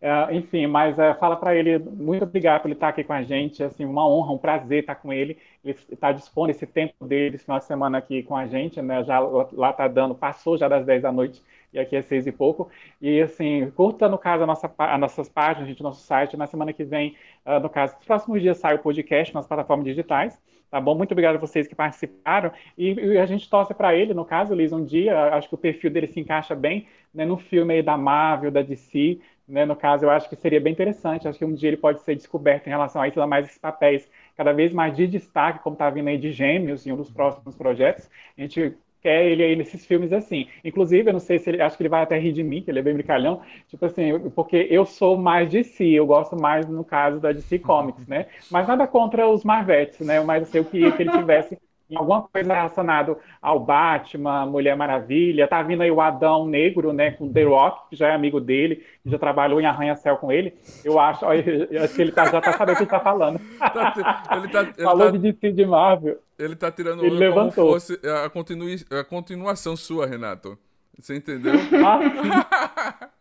Ah, enfim, mas ah, fala para ele, muito obrigado por ele estar aqui com a gente, assim, uma honra, um prazer estar com ele. Ele está dispondo esse tempo dele, esse final de semana aqui com a gente, né? Já lá está dando, passou já das 10 da noite e aqui é seis e pouco. E assim, curta no caso a nossa, as nossas páginas, gente, nosso site. Na semana que vem, ah, no caso, nos próximos dias sai o podcast nas plataformas digitais. Tá bom? Muito obrigado a vocês que participaram. E, e a gente torce para ele, no caso, Liz, um dia, acho que o perfil dele se encaixa bem né, no filme aí da Marvel, da DC. Né, no caso, eu acho que seria bem interessante. Acho que um dia ele pode ser descoberto em relação a isso, ainda mais esses papéis cada vez mais de destaque, como está vindo aí de Gêmeos em um dos próximos projetos. A gente ele aí nesses filmes assim. Inclusive, eu não sei se ele, acho que ele vai até rir de mim, que ele é bem brincalhão, tipo assim, porque eu sou mais DC, eu gosto mais, no caso, da DC Comics, né? Mas nada contra os Marvetes, né? Mas assim, eu queria que ele tivesse alguma coisa relacionada ao Batman, Mulher Maravilha, tá vindo aí o Adão Negro, né, com The Rock, que já é amigo dele, já trabalhou em Arranha-Céu com ele. Eu acho, eu acho que ele tá, já tá sabendo o que ele tá falando. Tá ele tá, ele Falou tá- de DC de Marvel. ele tá tirando Ele como levantou. fosse a, continui- a continuação sua, Renato. Você entendeu? Ah.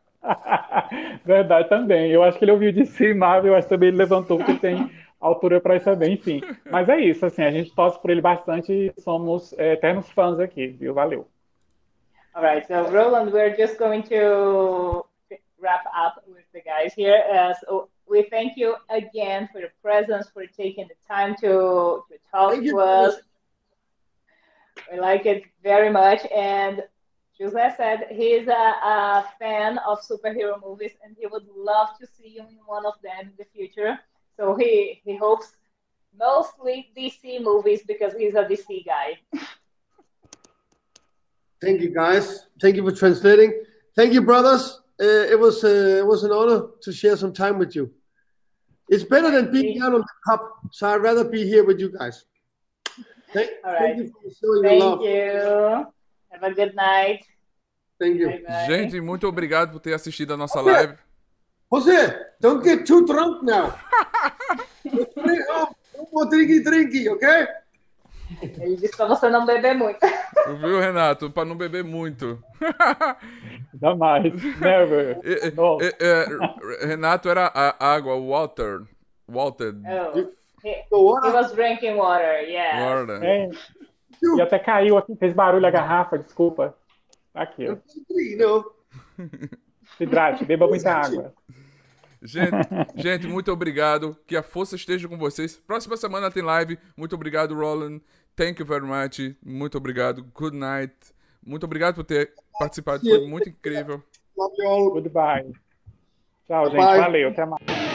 Verdade também. Eu acho que ele ouviu DC e Marvel, eu acho que também ele levantou, porque tem altura para isso bem, enfim. Mas é isso, assim, a gente torce por ele bastante e somos é, eternos fãs aqui, viu? Valeu. All right, so Roland, we're just going to wrap up with the guys here. Uh, so we thank you again for your presence, for taking the time to, to talk thank to you. us. We like it very much. And Jose said he's a, a, fan of superhero movies and he would love to see you in one of them in the future. So he, he hopes mostly DC movies because he's a DC guy. Thank you, guys. Thank you for translating. Thank you, brothers. Uh, it was uh, it was an honor to share some time with you. It's better than being down on the cup, so I'd rather be here with you guys. Thank, thank you for showing thank your love. you. Have a good night. Thank you. Bye bye. Gente, muito obrigado por ter assistido a nossa live. José, don't get too drunk now. Don't more drinky drinky, okay? Ele disse pra você não beber muito. Viu, Renato? Pra não beber muito. Jamais. Never. no. Renato era água, water. Water. Oh. He, he was drinking water, yeah. Water. É. E até caiu aqui, fez barulho a garrafa, desculpa. Aqui, ó. Se hidrate, beba muita água. Gente, gente, muito obrigado. Que a força esteja com vocês. Próxima semana tem live. Muito obrigado, Roland. Thank you very much. Muito obrigado. Good night. Muito obrigado por ter participado. Foi muito incrível. Love you all. Goodbye. Tchau, gente. Valeu. Até mais.